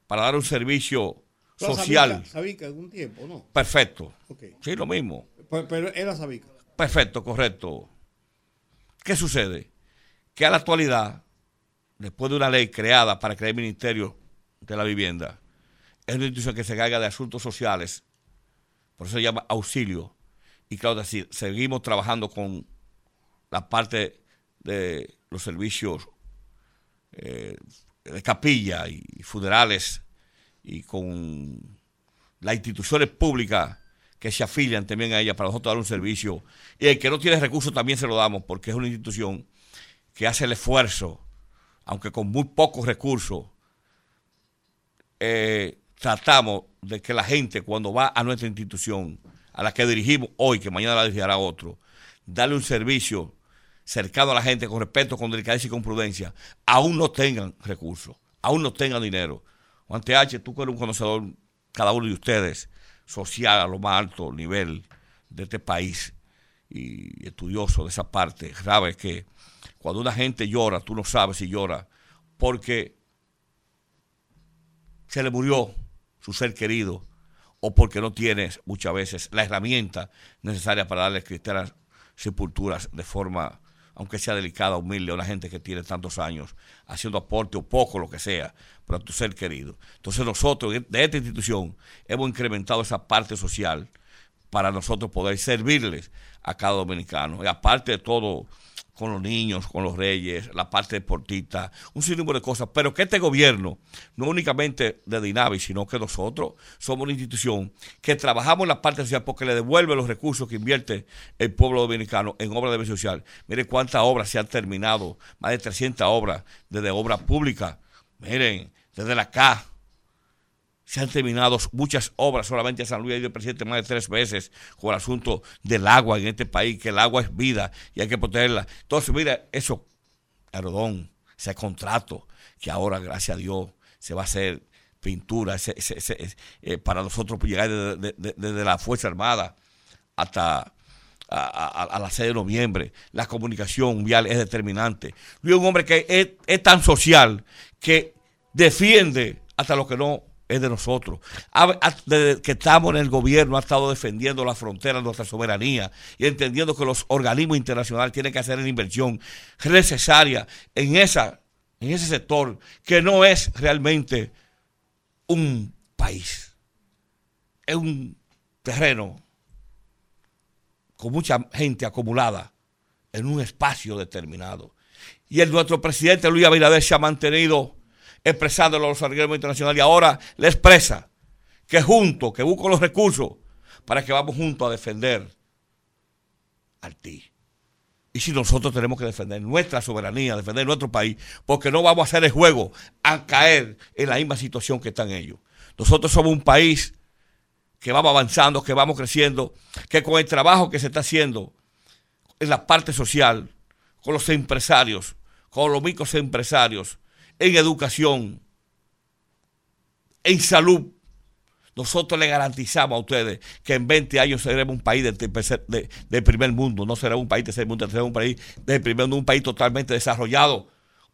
para dar un servicio social Sabica algún tiempo, ¿no? perfecto. Sí, lo mismo. Pero, pero era Sabica. Perfecto, correcto. ¿Qué sucede? Que a la actualidad, después de una ley creada para crear el Ministerio de la Vivienda, es una institución que se encarga de asuntos sociales, por eso se llama auxilio. Y claro, decir, seguimos trabajando con la parte de los servicios eh, de capilla y funerales y con las instituciones públicas que se afilian también a ella para nosotros dar un servicio. Y el que no tiene recursos también se lo damos porque es una institución que hace el esfuerzo, aunque con muy pocos recursos, eh, tratamos de que la gente cuando va a nuestra institución, a la que dirigimos hoy, que mañana la dirigirá otro, darle un servicio cercano a la gente con respeto, con delicadeza y con prudencia, aún no tengan recursos, aún no tengan dinero. Juan TH, tú que eres un conocedor, cada uno de ustedes, social a lo más alto nivel de este país y estudioso de esa parte, sabes que cuando una gente llora, tú no sabes si llora porque se le murió su ser querido o porque no tienes muchas veces la herramienta necesaria para darle cristianas sepulturas de forma, aunque sea delicada, humilde, a una gente que tiene tantos años haciendo aporte o poco, lo que sea, para tu ser querido. Entonces nosotros de esta institución hemos incrementado esa parte social para nosotros poder servirles a cada dominicano. Y aparte de todo, con los niños, con los reyes, la parte deportista, un sinnúmero de cosas. Pero que este gobierno, no únicamente de Dinavi, sino que nosotros somos una institución que trabajamos en la parte social porque le devuelve los recursos que invierte el pueblo dominicano en obras de beneficio social. Mire cuántas obras se han terminado, más de 300 obras desde obra pública. Miren, desde la CA, se han terminado muchas obras, solamente San Luis ha ido el presidente más de tres veces con el asunto del agua en este país, que el agua es vida y hay que protegerla. Entonces, mira, eso, Arodón, ese contrato que ahora, gracias a Dios, se va a hacer pintura ese- ese- ese- ese, eh, para nosotros llegar desde, de- de- desde la Fuerza Armada hasta a, a- a la 6 de noviembre. La comunicación vial es determinante. Luis es un hombre que es, es tan social que defiende hasta lo que no es de nosotros. Desde que estamos en el gobierno ha estado defendiendo la frontera nuestra soberanía y entendiendo que los organismos internacionales tienen que hacer la inversión necesaria en, esa, en ese sector que no es realmente un país. Es un terreno con mucha gente acumulada en un espacio determinado. Y el nuestro presidente Luis Abinader se ha mantenido expresándolo a los organismos internacionales y ahora le expresa que juntos, que busca los recursos para que vamos juntos a defender al ti. Y si nosotros tenemos que defender nuestra soberanía, defender nuestro país, porque no vamos a hacer el juego a caer en la misma situación que están ellos. Nosotros somos un país que vamos avanzando, que vamos creciendo, que con el trabajo que se está haciendo en la parte social, con los empresarios, con los micros empresarios, en educación, en salud, nosotros le garantizamos a ustedes que en 20 años seremos un país de, tercer- de- de primer mundo, no será un país tercer mundo, será un país de primer mundo, un país totalmente desarrollado,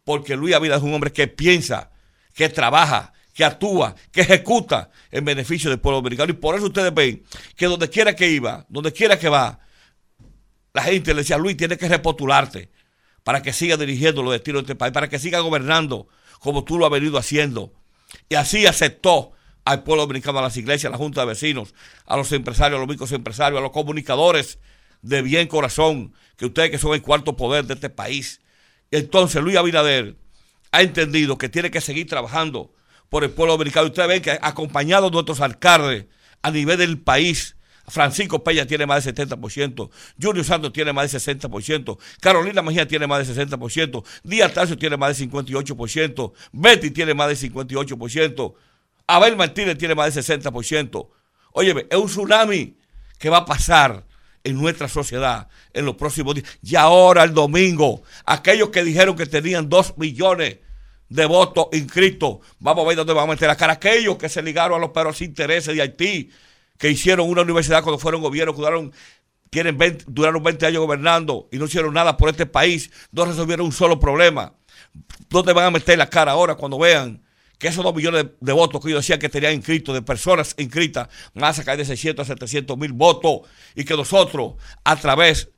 porque Luis Abinader es un hombre que piensa, que trabaja, que actúa, que ejecuta en beneficio del pueblo dominicano. Y por eso ustedes ven que donde quiera que iba, donde quiera que va, la gente le decía, Luis, tienes que repostularte para que siga dirigiendo los destinos de este país, para que siga gobernando como tú lo has venido haciendo. Y así aceptó al pueblo dominicano, a las iglesias, a la Junta de Vecinos, a los empresarios, a los micros empresarios, a los comunicadores de bien corazón, que ustedes que son el cuarto poder de este país. Entonces Luis Abinader ha entendido que tiene que seguir trabajando por el pueblo dominicano. Ustedes ven que acompañado de nuestros alcaldes a nivel del país, Francisco Peña tiene más del 70%, Junior Santos tiene más del 60%, Carolina Mejía tiene más del 60%, Díaz Tarso tiene más del 58%, Betty tiene más del 58%, Abel Martínez tiene más del 60%. Óyeme, es un tsunami que va a pasar en nuestra sociedad en los próximos días. Y ahora, el domingo, aquellos que dijeron que tenían dos millones de votos inscritos, vamos a ver dónde van a meter la cara. Aquellos que se ligaron a los perros intereses de Haití, que hicieron una universidad cuando fueron gobierno, duraron, tienen 20 duraron 20 años gobernando y no hicieron nada por este país, no resolvieron un solo problema. ¿Dónde van a meter la cara ahora cuando vean que esos dos millones de, de votos que ellos decían que tenían inscritos, de personas inscritas, van a sacar de 600 a 700 mil votos y que nosotros, a través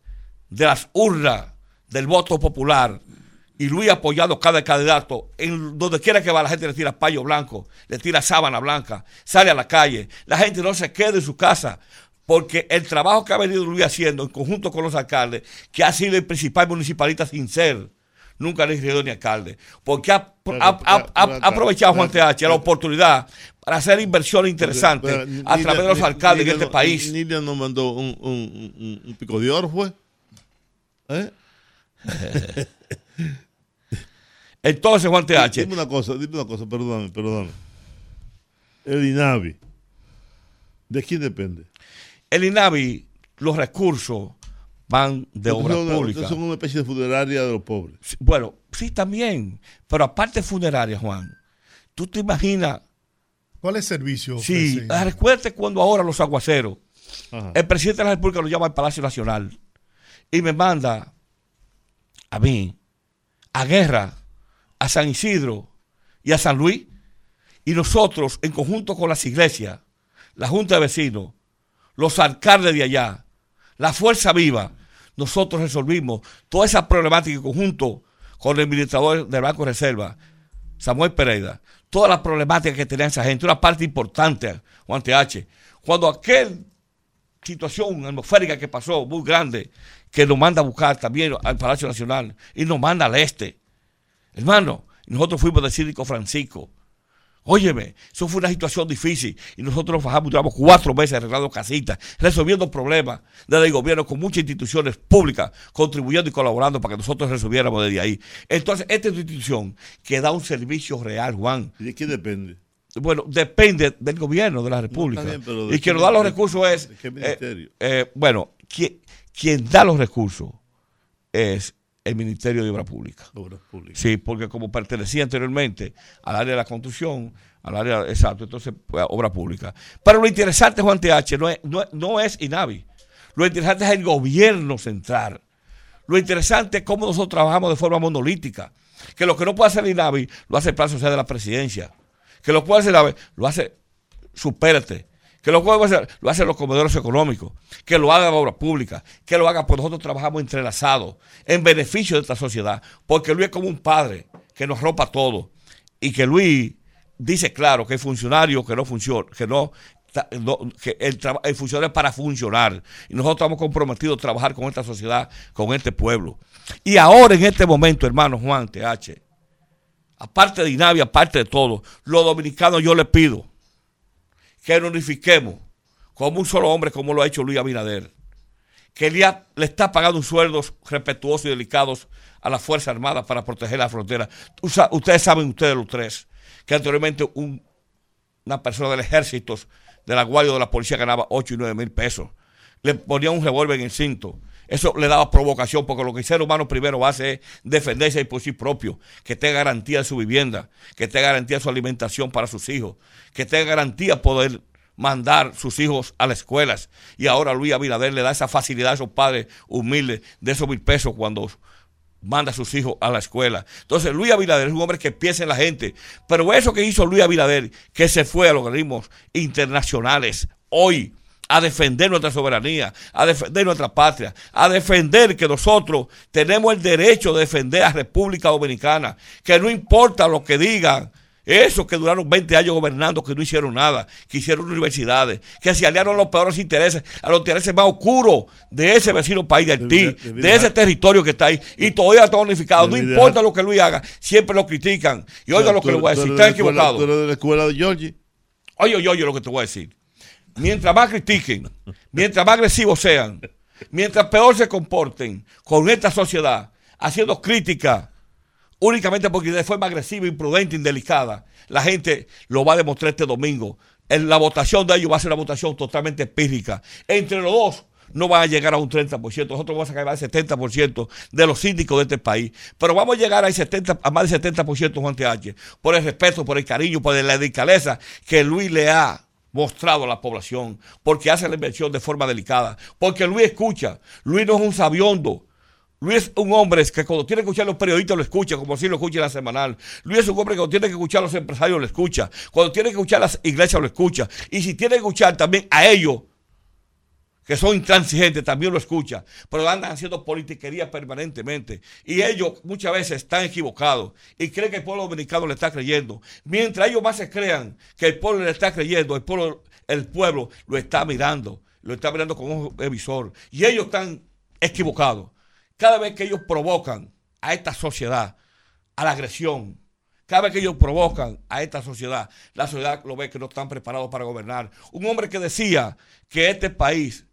de las urnas del voto popular, y Luis apoyando cada candidato, en donde quiera que va la gente le tira payo blanco, le tira sábana blanca, sale a la calle, la gente no se queda en su casa, porque el trabajo que ha venido Luis haciendo en conjunto con los alcaldes, que ha sido el principal municipalista sin ser, nunca le regidor ni alcalde, porque ha, Pero, ha- ha- pero, ha- pero, ha aprovechado Juan TH la oportunidad para hacer inversiones interesantes a Nidia- través de los alcaldes Nidia en este no- país. Nidia nos mandó un, un- un- un pico de oro, fue. [LAUGHS] ¿Eh? Entonces, Juan TH, Dime una cosa, dime una cosa, perdóname, perdóname. El INAVI, ¿de quién depende? el INAVI, los recursos van de Ustedes obras son una- especie de funeraria de los pobres. Sí, Bueno, sí, también. Pero aparte funeraria, Juan, tú te imaginas. ¿Cuáles servicios Sí, ofrecen? ah, recuerde cuando ahora los aguaceros, Ajá. el presidente de la República lo llama al Palacio Nacional y me manda a mí, a Guerra, a San Isidro y a San Luis. Y nosotros, en conjunto con las iglesias, la Junta de Vecinos, los alcaldes de allá, la Fuerza Viva, nosotros resolvimos toda esa problemática en conjunto con el administrador del Banco de Reserva, Samuel Pereira, toda la problemática que tenía esa gente, una parte importante, Juan TH, cuando aquel situación atmosférica que pasó, muy grande, que nos manda a buscar también al Palacio Nacional y nos manda al este. Hermano, nosotros fuimos de Cívico Francisco. Óyeme, eso fue una situación difícil y nosotros nos bajamos, duramos cuatro meses arreglando casitas, resolviendo problemas desde el gobierno con muchas instituciones públicas, contribuyendo y colaborando para que nosotros resolviéramos desde ahí. Entonces, esta es una institución que da un servicio real, Juan. ¿Y de quién depende? Bueno, depende del gobierno de la República. bien, pero ¿de y quien qué nos da los recursos es. de qué eh, ministerio? eh, bueno, quien, quien da los recursos es el Ministerio de Obras Públicas. Obras públicas. Sí, porque como pertenecía anteriormente al área de la construcción, al área, exacto, entonces, pues, obra pública. Pero lo interesante, Juan TH, no es, no, no es INAVI. Lo interesante es el gobierno central. Lo interesante es cómo nosotros trabajamos de forma monolítica. Que lo que no puede hacer el INAVI lo hace el Plan Social de la Presidencia. Que lo puede hacer la lo hace supérate. Que lo puede hacer, lo hacen los comedores económicos. Que lo haga la obra pública. Que lo haga, porque nosotros trabajamos entrelazados en beneficio de esta sociedad. Porque Luis es como un padre que nos ropa todo. Y que Luis dice claro que el funcionario que no funciona, que no, que el, el funcionario es para funcionar. Y nosotros estamos comprometidos a trabajar con esta sociedad, con este pueblo. Y ahora, en este momento, hermano Juan TH, aparte de INAVI, aparte de todo, los dominicanos yo les pido que nos unifiquemos como un solo hombre, como lo ha hecho Luis Abinader, que le, le está pagando sueldos respetuosos y delicados a las Fuerzas Armadas para proteger la frontera. Ustedes saben, ustedes los tres, que anteriormente un- una persona del ejército, de la guardia o de la policía ganaba 8 y 9 mil pesos. Le ponían un revólver en el cinto. Eso le daba provocación, porque lo que el ser humano primero hace es defenderse por sí propio, que tenga garantía de su vivienda, que tenga garantía de su alimentación para sus hijos, que tenga garantía poder mandar sus hijos a las escuelas. Y ahora Luis Abinader le da esa facilidad a esos padres humildes de esos mil pesos cuando manda a sus hijos a la escuela. Entonces, Luis Abinader es un hombre que piensa en la gente. Pero eso que hizo Luis Abinader, que se fue a los organismos internacionales hoy a defender nuestra soberanía, a defender nuestra patria, a defender que nosotros tenemos el derecho de defender a República Dominicana, que no importa lo que digan. Esos que duraron 20 años gobernando, que no hicieron nada, que hicieron universidades, que se aliaron a los peores intereses, a los intereses más oscuros de ese vecino país de Haití, Debería- debería de ese dejar- territorio que está ahí, y todavía está unificado. No importa dejar- lo que Luis haga, siempre lo critican. Y oiga lo que le voy a decir, de está escuela- equivocado. Tú eres de la escuela de Georgie. Oye, oye, oye lo que te voy a decir. Mientras más critiquen, mientras más agresivos sean, mientras peor se comporten con esta sociedad, haciendo crítica únicamente porque de forma agresiva, imprudente, indelicada, la gente lo va a demostrar este domingo. En la votación de ellos va a ser una votación totalmente empírica. Entre los dos no van a llegar a un 30%, nosotros vamos a sacar al 70% de los síndicos de este país, pero vamos a llegar a, 70, a más del 70% Juan TH, por el respeto, por el cariño, por la delicadeza que Luis le ha mostrado a la población, porque hace la inversión de forma delicada, porque Luis escucha, Luis no es un sabiondo, Luis es un hombre que cuando tiene que escuchar a los periodistas lo escucha, como si lo escucha en la semanal. Luis es un hombre que cuando tiene que escuchar a los empresarios lo escucha. Cuando tiene que escuchar a las iglesias lo escucha. Y si tiene que escuchar también a ellos, que son intransigentes, también lo escucha. Pero andan haciendo politiquería permanentemente. Y ellos muchas veces están equivocados y creen que el pueblo dominicano le está creyendo. Mientras ellos más se crean que el pueblo le está creyendo, el pueblo, el pueblo lo está mirando. Lo está mirando con un emisor. Y ellos están equivocados. Cada vez que ellos provocan a esta sociedad, a la agresión, cada vez que ellos provocan a esta sociedad, la sociedad lo ve que no están preparados para gobernar. Un hombre que decía que este país,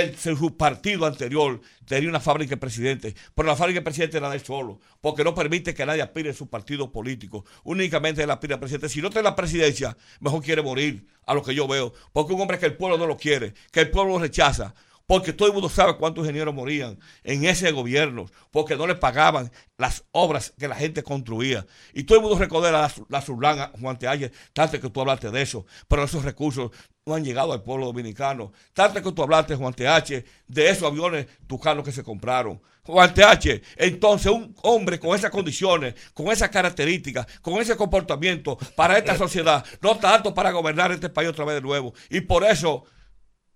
él, su partido anterior, tenía una fábrica de presidente, pero la fábrica de presidente era de él solo, porque no permite que nadie aspire a su partido político. Únicamente él aspira a presidente. Si no tiene la presidencia, mejor quiere morir, a lo que yo veo. Porque un hombre que el pueblo no lo quiere, que el pueblo lo rechaza, porque todo el mundo sabe cuántos ingenieros morían en ese gobierno, porque no le pagaban las obras que la gente construía. Y todo el mundo recuerda la, la Surlana, Juan Teayer, tanto que tú hablaste de eso, pero esos recursos no han llegado al pueblo dominicano. Tanto que tú hablaste, Juan TH, de esos aviones tucanos que se compraron. Juan TH, entonces un hombre con esas condiciones, con esas características, con ese comportamiento para esta sociedad, no está apto para gobernar este país otra vez de nuevo. Y por eso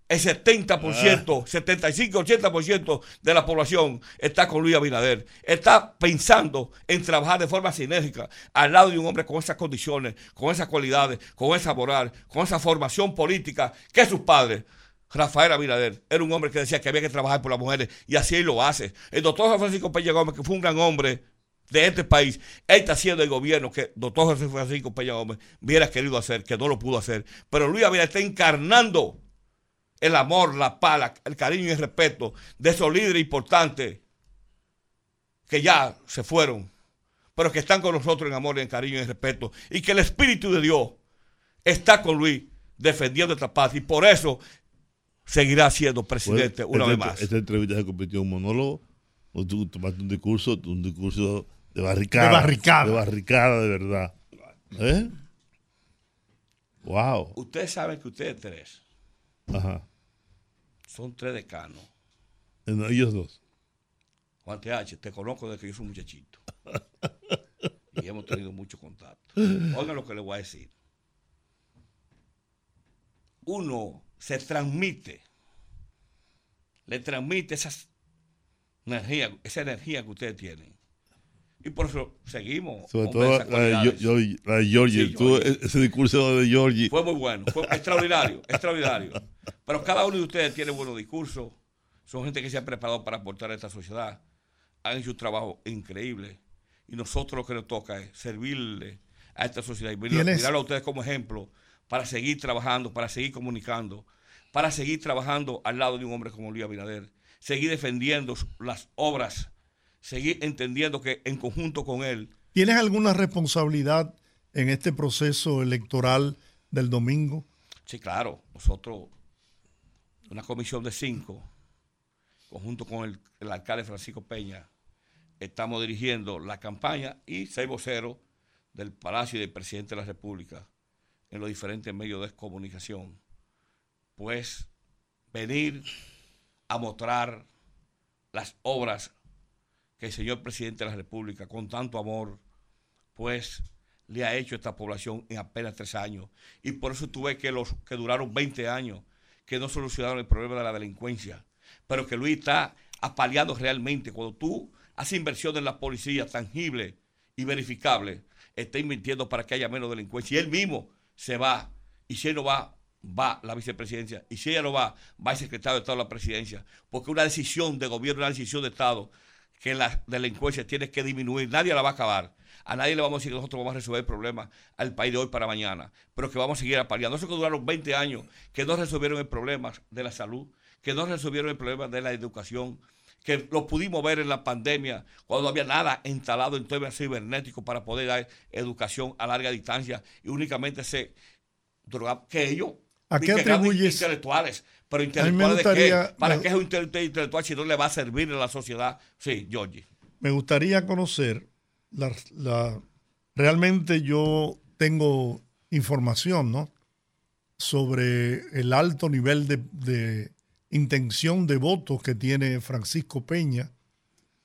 el 70%, 75, 80% de la población está con Luis Abinader. Está pensando en trabajar de forma sinérgica al lado de un hombre con esas condiciones, con esas cualidades, con esa moral, con esa formación política que sus padres. Rafael Abinader era un hombre que decía que había que trabajar por las mujeres y así él lo hace. El doctor Francisco Peña Gómez, que fue un gran hombre de este país, él está haciendo el gobierno que doctor José Francisco Peña Gómez hubiera querido hacer, que no lo pudo hacer. Pero Luis Abinader está encarnando el amor, la paz, el cariño y el respeto de esos líderes importantes que ya se fueron, pero que están con nosotros en amor, en cariño y en respeto, y que el Espíritu de Dios está con Luis defendiendo esta paz, y por eso seguirá siendo presidente una esta, vez más. Esta entrevista se convirtió en un monólogo, o tú tomaste un discurso, un discurso de barricada. De barricada. De barricada, de verdad. ¿Eh? Wow. Ustedes saben que ustedes tres Ajá. Son tres decanos. En ellos dos. Juan TH, te conozco desde que yo soy un muchachito. y hemos tenido mucho contacto. Oigan lo que les voy a decir. Uno se transmite, le transmite esas energía, esa energía que ustedes tienen. Y por eso seguimos. Sobre todo esas la de, cualidades. Yo- Yo- la de Georgie. Sí, Tú, Georgie. ese discurso de Georgie. Fue muy bueno, fue [LAUGHS] extraordinario, extraordinario. Pero cada uno de ustedes tiene buenos discursos, son gente que se ha preparado para aportar a esta sociedad, han hecho un trabajo increíble y nosotros lo que nos toca es servirle a esta sociedad y mirar- ¿Tienes- mirarlo a ustedes como ejemplo para seguir trabajando, para seguir comunicando, para seguir trabajando al lado de un hombre como Luis Abinader, seguir defendiendo las obras, seguir entendiendo que en conjunto con él ¿Tienes alguna responsabilidad en este proceso electoral del domingo? Sí, claro. Nosotros, una comisión de cinco, conjunto con el, el alcalde Francisco Peña, estamos dirigiendo la campaña y seis voceros del Palacio y del presidente de la República en los diferentes medios de comunicación. Pues venir a mostrar las obras que el señor presidente de la República, con tanto amor, pues le ha hecho a esta población en apenas tres años. Y por eso tuve que los que duraron 20 años, que no solucionaron el problema de la delincuencia, pero que Luis está apaleando realmente. Cuando tú haces inversión en la policía tangible y verificable, está invirtiendo para que haya menos delincuencia. Y él mismo se va. Y si él no va, va la vicepresidencia. Y si ella no va, va el secretario de Estado de la presidencia. Porque una decisión de gobierno, una decisión de Estado, que la delincuencia tiene que disminuir. Nadie la va a acabar. A nadie le vamos a decir que nosotros vamos a resolver el problema al país de hoy para mañana, pero que vamos a seguir apaleando. Eso que duraron 20 años, que no resolvieron el problema de la salud, que no resolvieron el problema de la educación, que lo pudimos ver en la pandemia, cuando no había nada instalado en temas cibernéticos para poder dar educación a larga distancia y únicamente se drogaba, que ellos, ¿A qué atribuyes? intelectuales, pero intelectuales de qué? ¿Para me- qué es un intele- intelectual si no le va a servir a la sociedad? Sí, Georgie. Me gustaría conocer, la, la- realmente yo tengo información, ¿no? Sobre el alto nivel de, de intención de votos que tiene Francisco Peña.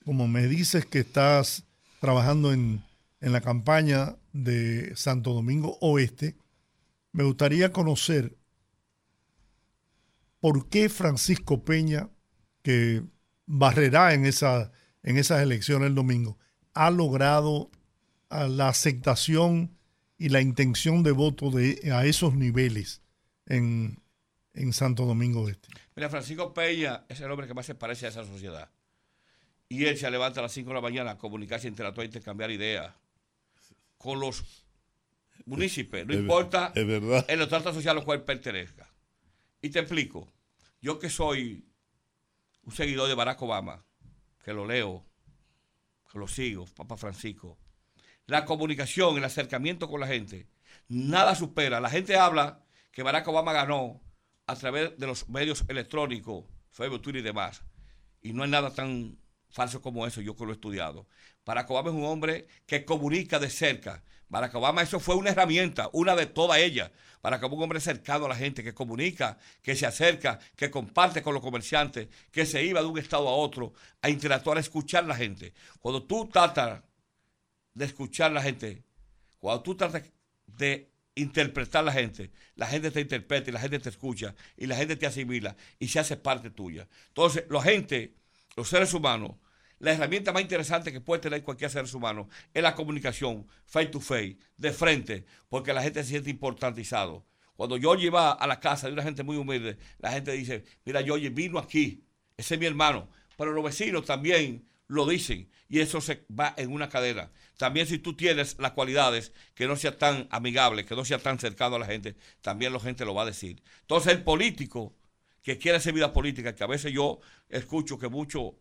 Como me dices que estás trabajando en, en la campaña de Santo Domingo Oeste, me gustaría conocer por qué Francisco Peña, que barrerá en, esa, en esas elecciones el domingo, ha logrado a la aceptación y la intención de voto de, a esos niveles en, en Santo Domingo Este. Mira, Francisco Peña es el hombre que más se parece a esa sociedad. Y él se levanta a las 5 de la mañana a comunicarse, interactuar, intercambiar ideas con los municipios. No Es importa es verdad. en los tratos sociales a los cuales pertenezca. Y te explico. Yo que soy un seguidor de Barack Obama, que lo leo, que lo sigo, Papa Francisco, la comunicación, el acercamiento con la gente, nada supera. La gente habla que Barack Obama ganó a través de los medios electrónicos, Facebook, Twitter y demás. Y no hay nada tan falso como eso, yo que lo he estudiado. Barack Obama es un hombre que comunica de cerca. Barack Obama, eso fue una herramienta, una de todas ellas. Barack Obama un hombre cercano a la gente, que comunica, que se acerca, que comparte con los comerciantes, que se iba de un estado a otro a interactuar, a escuchar a la gente. Cuando tú tratas de escuchar a la gente, cuando tú tratas de interpretar a la gente, la gente te interpreta y la gente te escucha y la gente te asimila y se hace parte tuya. Entonces, la gente, los seres humanos, la herramienta más interesante que puede tener cualquier ser humano es la comunicación face to face, de frente, porque la gente se siente importantizado. Cuando Georgie va a la casa de una gente muy humilde, la gente dice, mira, Georgie vino aquí, ese es mi hermano. Pero los vecinos también lo dicen y eso se va en una cadena. También si tú tienes las cualidades que no sea tan amigable, que no sea tan cercano a la gente, también la gente lo va a decir. Entonces el político que quiere hacer vida política, que a veces yo escucho que muchos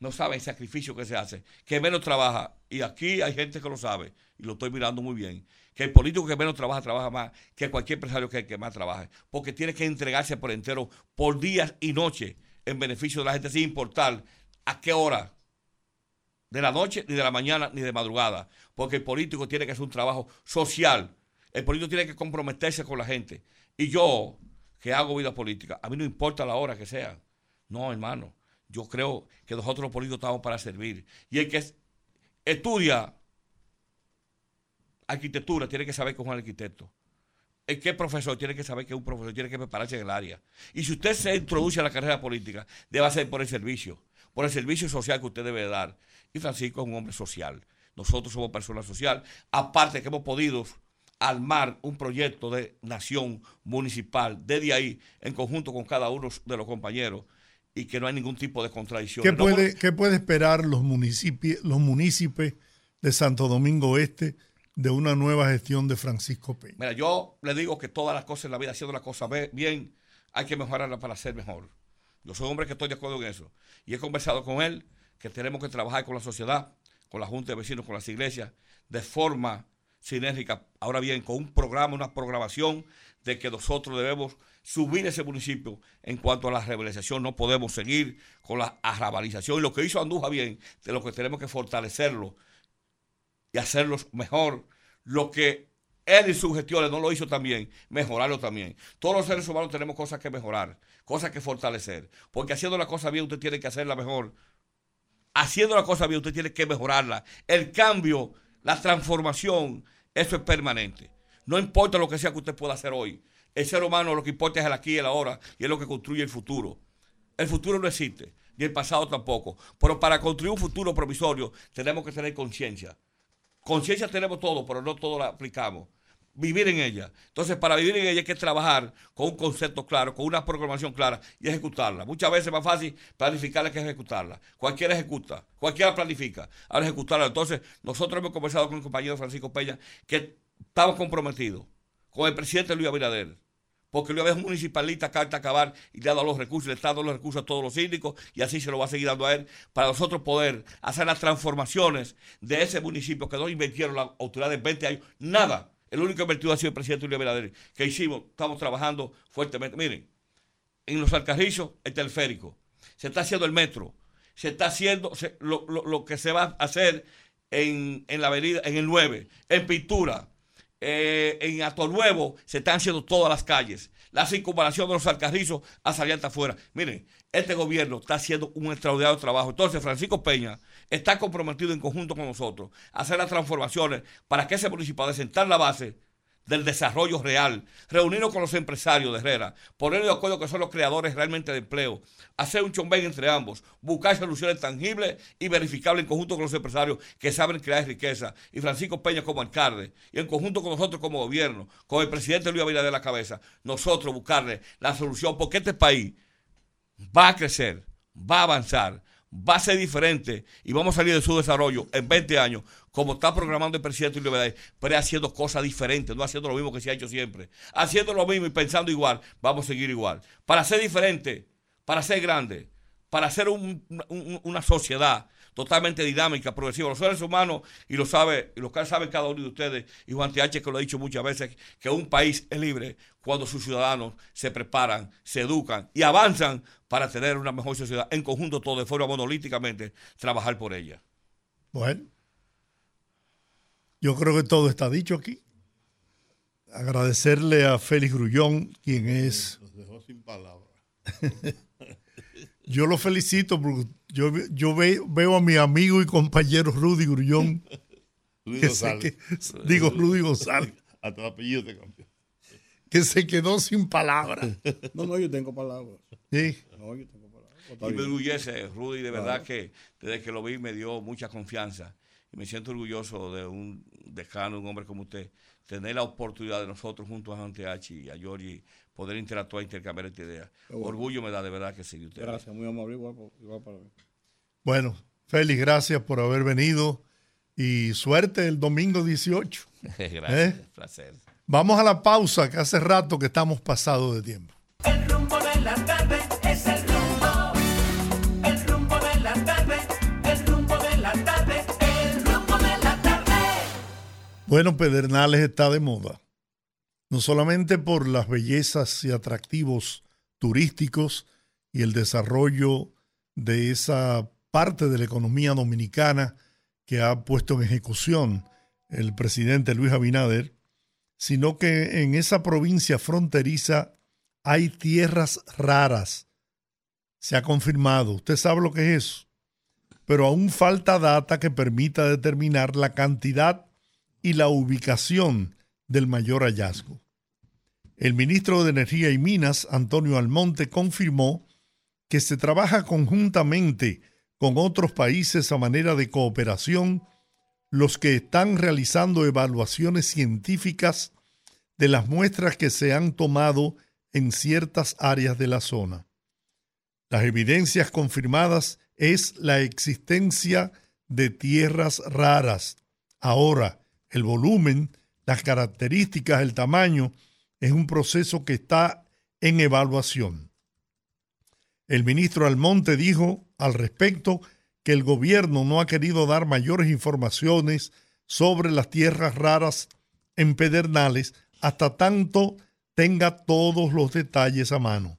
no saben el sacrificio que se hace, que menos trabaja, y aquí hay gente que lo sabe, y lo estoy mirando muy bien, que el político que menos trabaja, trabaja más que cualquier empresario que, que más trabaje, porque tiene que entregarse por entero, por días y noches, en beneficio de la gente, sin importar a qué hora, de la noche, ni de la mañana, ni de madrugada, porque el político tiene que hacer un trabajo social, el político tiene que comprometerse con la gente, y yo, que hago vida política, a mí no importa la hora que sea, no, hermano, yo creo que nosotros los políticos estamos para servir. Y el que es- estudia arquitectura tiene que saber que es un arquitecto. El que es profesor tiene que saber que es un profesor, tiene que prepararse en el área. Y si usted se introduce a la carrera política, debe ser por el servicio, por el servicio social que usted debe dar. Y Francisco es un hombre social. Nosotros somos personas social. Aparte que hemos podido armar un proyecto de nación municipal desde ahí, en conjunto con cada uno de los compañeros, y que no hay ningún tipo de contradicción. ¿Qué puede, qué puede esperar los municipios, los municipios de Santo Domingo Este de una nueva gestión de Francisco Peña? Mira, yo le digo que todas las cosas en la vida, haciendo las cosas bien, hay que mejorarlas para ser mejor. Yo soy un hombre que estoy de acuerdo en eso. Y he conversado con él que tenemos que trabajar con la sociedad, con la Junta de Vecinos, con las iglesias, de forma sinérgica. Ahora bien, con un programa, una programación de que nosotros debemos subir ese municipio en cuanto a la revelación. No podemos seguir con la arrabalización. Y lo que hizo Andújar bien, de lo que tenemos que fortalecerlo y hacerlos mejor. Lo que él y sus gestiones no lo hizo también, mejorarlo también. Todos los seres humanos tenemos cosas que mejorar, cosas que fortalecer. Porque haciendo la cosa bien, usted tiene que hacerla mejor. Haciendo la cosa bien, usted tiene que mejorarla. El cambio, la transformación, eso es permanente. No importa lo que sea que usted pueda hacer hoy. El ser humano lo que importa es el aquí y el ahora y es lo que construye el futuro. El futuro no existe, ni el pasado tampoco. Pero para construir un futuro provisorio tenemos que tener conciencia. Conciencia tenemos todo, pero no todo la aplicamos. Vivir en ella. Entonces, para vivir en ella hay que trabajar con un concepto claro, con una programación clara y ejecutarla. Muchas veces es más fácil planificarla que ejecutarla. Cualquiera ejecuta, cualquiera planifica. Ahora ejecutarla. Entonces, nosotros hemos conversado con el compañero Francisco Peña que estamos comprometidos con el presidente Luis Abinader, porque Luis Abinader es un municipalista carta a acabar y le ha dado los recursos, le está dando los recursos a todos los síndicos y así se lo va a seguir dando a él para nosotros poder hacer las transformaciones de ese municipio que no invirtieron las autoridades 20 años, nada. El único invertido ha sido el presidente Luis Abinader, que hicimos, estamos trabajando fuertemente. Miren, en los Alcarrizos, el teleférico, se está haciendo el metro, se está haciendo lo, que se va a hacer en, en la avenida, en el 9, en pintura, eh, en Nuevo se están haciendo todas las calles. La circunvalación de los alcarrizos a hasta afuera. Miren, este gobierno está haciendo un extraordinario trabajo. Entonces, Francisco Peña está comprometido en conjunto con nosotros a hacer las transformaciones para que ese municipio, de sentar la base del desarrollo real, reunirnos con los empresarios de Herrera, ponernos de acuerdo que son los creadores realmente de empleo, hacer un chomben entre ambos, buscar soluciones tangibles y verificables en conjunto con los empresarios que saben crear riqueza, y Francisco Peña como alcalde, y en conjunto con nosotros como gobierno, con el presidente Luis Abinader de la cabeza, nosotros buscarle la solución, porque este país va a crecer, va a avanzar, va a ser diferente y vamos a salir de su desarrollo en 20 años, como está programando el presidente Luis Abinader, pero haciendo cosas diferentes, no haciendo lo mismo que se ha hecho siempre. Haciendo lo mismo y pensando igual, vamos a seguir igual. Para ser diferente, para ser grande, para ser un- un- una sociedad totalmente dinámica, progresiva. Los seres humanos, y lo sabe, y lo que sabe cada uno de ustedes, y Juan T.H. que lo ha dicho muchas veces, que un país es libre cuando sus ciudadanos se preparan, se educan y avanzan para tener una mejor sociedad en conjunto todo de forma monolíticamente trabajar por ella. Bueno, yo creo que todo está dicho aquí. Agradecerle a Félix Grullón, quien es. Nos dejó sin palabras. [LAUGHS] Yo lo felicito porque yo, yo ve- veo a mi amigo y compañero Rudy Grullón. [LAUGHS] Se, González. que- digo Rudy González, [LAUGHS] Hasta el apellido te cambió. que se quedó sin palabras. [LAUGHS] No, no, yo tengo palabras. Sí. No, yo tengo palabras. Está Y me orgullece, Rudy, de verdad que desde que lo vi me dio mucha confianza. Y me siento orgulloso de un decano, un hombre como usted, tener la oportunidad de nosotros junto a Juan TH y a Giorgi poder interactuar, intercambiar esta idea. bueno. Orgullo me da de verdad que sí. usted. Gracias, muy amable. Igual, igual para mí. Bueno, Félix, gracias por haber venido y suerte el domingo 18. [LAUGHS] Gracias, ¿Eh? placer. Vamos a la pausa, que hace rato que estamos pasados de tiempo. El rumbo de la tarde es el rumbo. El rumbo de la tarde, el rumbo de la tarde, el rumbo de la tarde. Bueno, Pedernales está de moda, no solamente por las bellezas y atractivos turísticos y el desarrollo de esa parte de la economía dominicana que ha puesto en ejecución el presidente Luis Abinader, sino que en esa provincia fronteriza hay tierras raras. Se ha confirmado. Usted sabe lo que es eso. Pero aún falta data que permita determinar la cantidad y la ubicación del mayor hallazgo. El ministro de Energía y Minas, Antonio Almonte, confirmó que se trabaja conjuntamente con otros países a manera de cooperación, los que están realizando evaluaciones científicas de las muestras que se han tomado en ciertas áreas de la zona. Las evidencias confirmadas es la existencia de tierras raras. Ahora, el volumen, las características, el tamaño, es un proceso que está en evaluación. El ministro Almonte dijo al respecto que el gobierno no ha querido dar mayores informaciones sobre las tierras raras en Pedernales hasta tanto tenga todos los detalles a mano.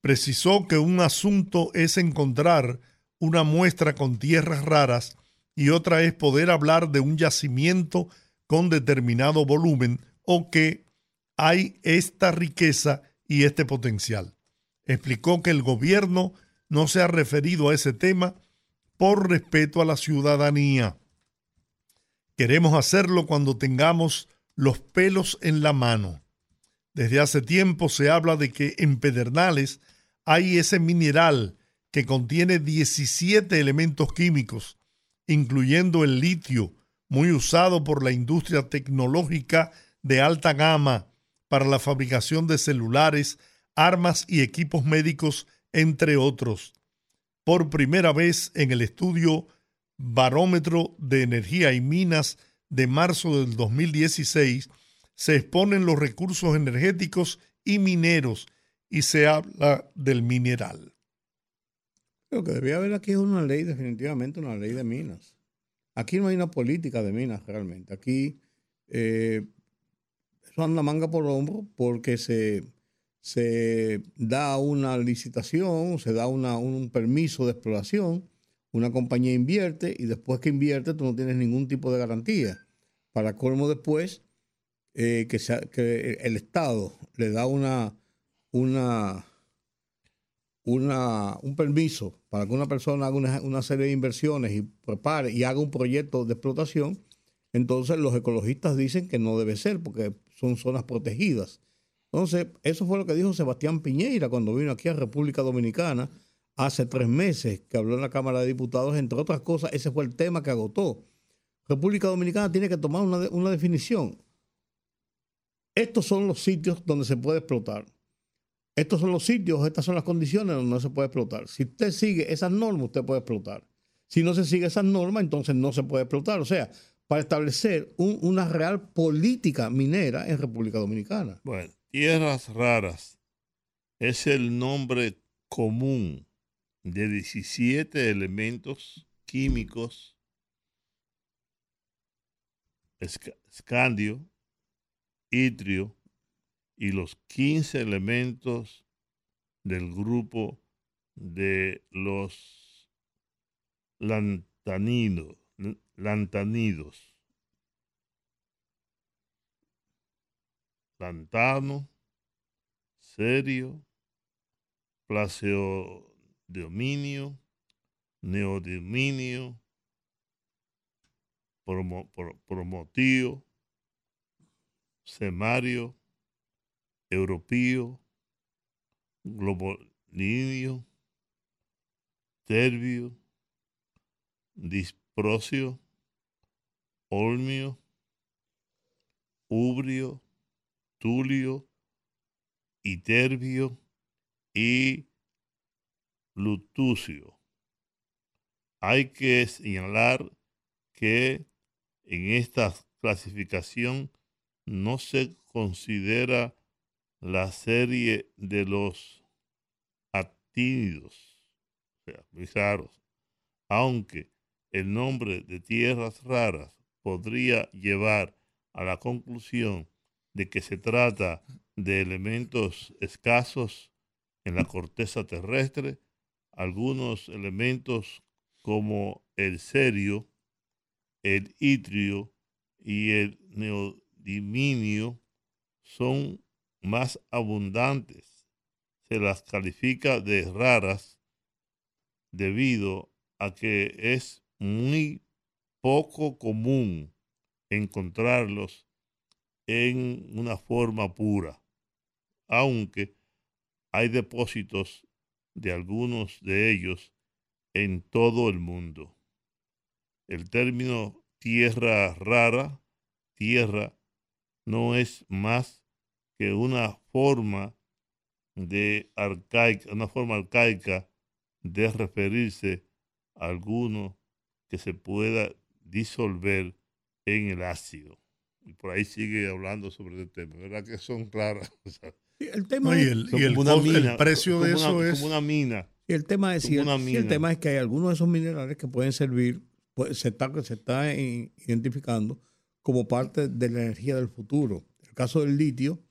Precisó que un asunto es encontrar una muestra con tierras raras y otra es poder hablar de un yacimiento con determinado volumen o que hay esta riqueza y este potencial. Explicó que el gobierno no se ha referido a ese tema por respeto a la ciudadanía. Queremos hacerlo cuando tengamos los pelos en la mano. Desde hace tiempo se habla de que en Pedernales hay ese mineral que contiene 17 elementos químicos, incluyendo el litio, muy usado por la industria tecnológica de alta gama para la fabricación de celulares, armas y equipos médicos, entre otros. Por primera vez en el estudio Barómetro de Energía y Minas de marzo del 2016, se exponen los recursos energéticos y mineros y se habla del mineral. Lo que debía haber aquí es una ley, definitivamente una ley de minas. Aquí no hay una política de minas realmente. Aquí eh, eso anda manga por hombro porque se, se da una licitación, se da un permiso de exploración, una compañía invierte y después que invierte tú no tienes ningún tipo de garantía. Para colmo después, eh, que, sea- que el Estado le da una, una, una, un permiso para que una persona haga una, una serie de inversiones y prepare y haga un proyecto de explotación, entonces los ecologistas dicen que no debe ser porque son zonas protegidas. Entonces, eso fue lo que dijo Sebastián Piñeira cuando vino aquí a República Dominicana hace tres meses, que habló en la Cámara de Diputados, entre otras cosas, ese fue el tema que agotó. República Dominicana tiene que tomar una, una definición. Estos son los sitios donde se puede explotar. Estos son los sitios, estas son las condiciones donde no se puede explotar. Si usted sigue esas normas, usted puede explotar. Si no se sigue esas normas, entonces no se puede explotar. O sea, para establecer un- una real política minera en República Dominicana. Bueno, tierras raras es el nombre común de 17 elementos químicos esca- escandio, itrio y los 15 elementos del grupo de los lantanidos. Lantano, serio, placeodominio, neodominio, promo, pro- semario, europeo, globolinio, terbio, disprocio, olmio, ubrio, tulio, iterbio y lutucio. Hay que señalar que en esta clasificación no se considera la serie de los actínidos, o sea, raros, aunque el nombre de tierras raras podría llevar a la conclusión de que se trata de elementos escasos en la corteza terrestre, algunos elementos como el cerio, el itrio y el neodiminio son más abundantes. Se las califica de raras debido a que es muy poco común encontrarlos en una forma pura, aunque hay depósitos de algunos de ellos en todo el mundo. El término tierra rara, tierra, no es más que una forma de arcaica, una forma arcaica de referirse a alguno que se pueda disolver en el ácido. Y por ahí sigue hablando sobre el tema. ¿Verdad que son claras? [LAUGHS] O sea, El tema No, y es- el, y precio de eso una- es... Como una mina. Y el tema es, Como si el, tema es que hay algunos de esos minerales que pueden servir, pues, se está, se está identificando como parte de la energía del futuro. El caso del litio,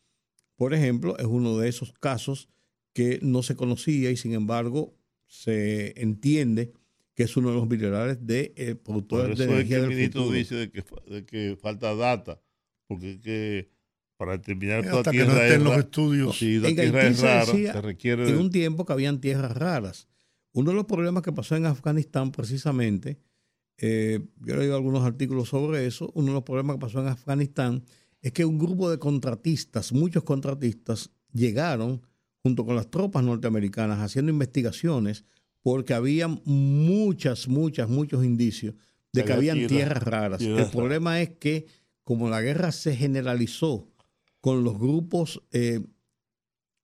por ejemplo, es uno de esos casos que no se conocía y sin embargo se entiende que es uno de los minerales de eh, productores de eso es energía que el del ministro futuro. dice de que, fa- de que falta data, porque es que para determinar toda Hasta que no tierra estén es los estudios. Sí, la En tierra Haití es se rara, decía se requiere en un tiempo que habían tierras raras. Uno de los problemas que pasó en Afganistán precisamente, eh, yo he leído algunos artículos sobre eso, uno de los problemas que pasó en Afganistán es que un grupo de contratistas, muchos contratistas, llegaron junto con las tropas norteamericanas haciendo investigaciones porque había muchas, muchas, muchos indicios de Que que había habían tierras- tierras raras. El problema es que como la guerra se generalizó con los grupos eh,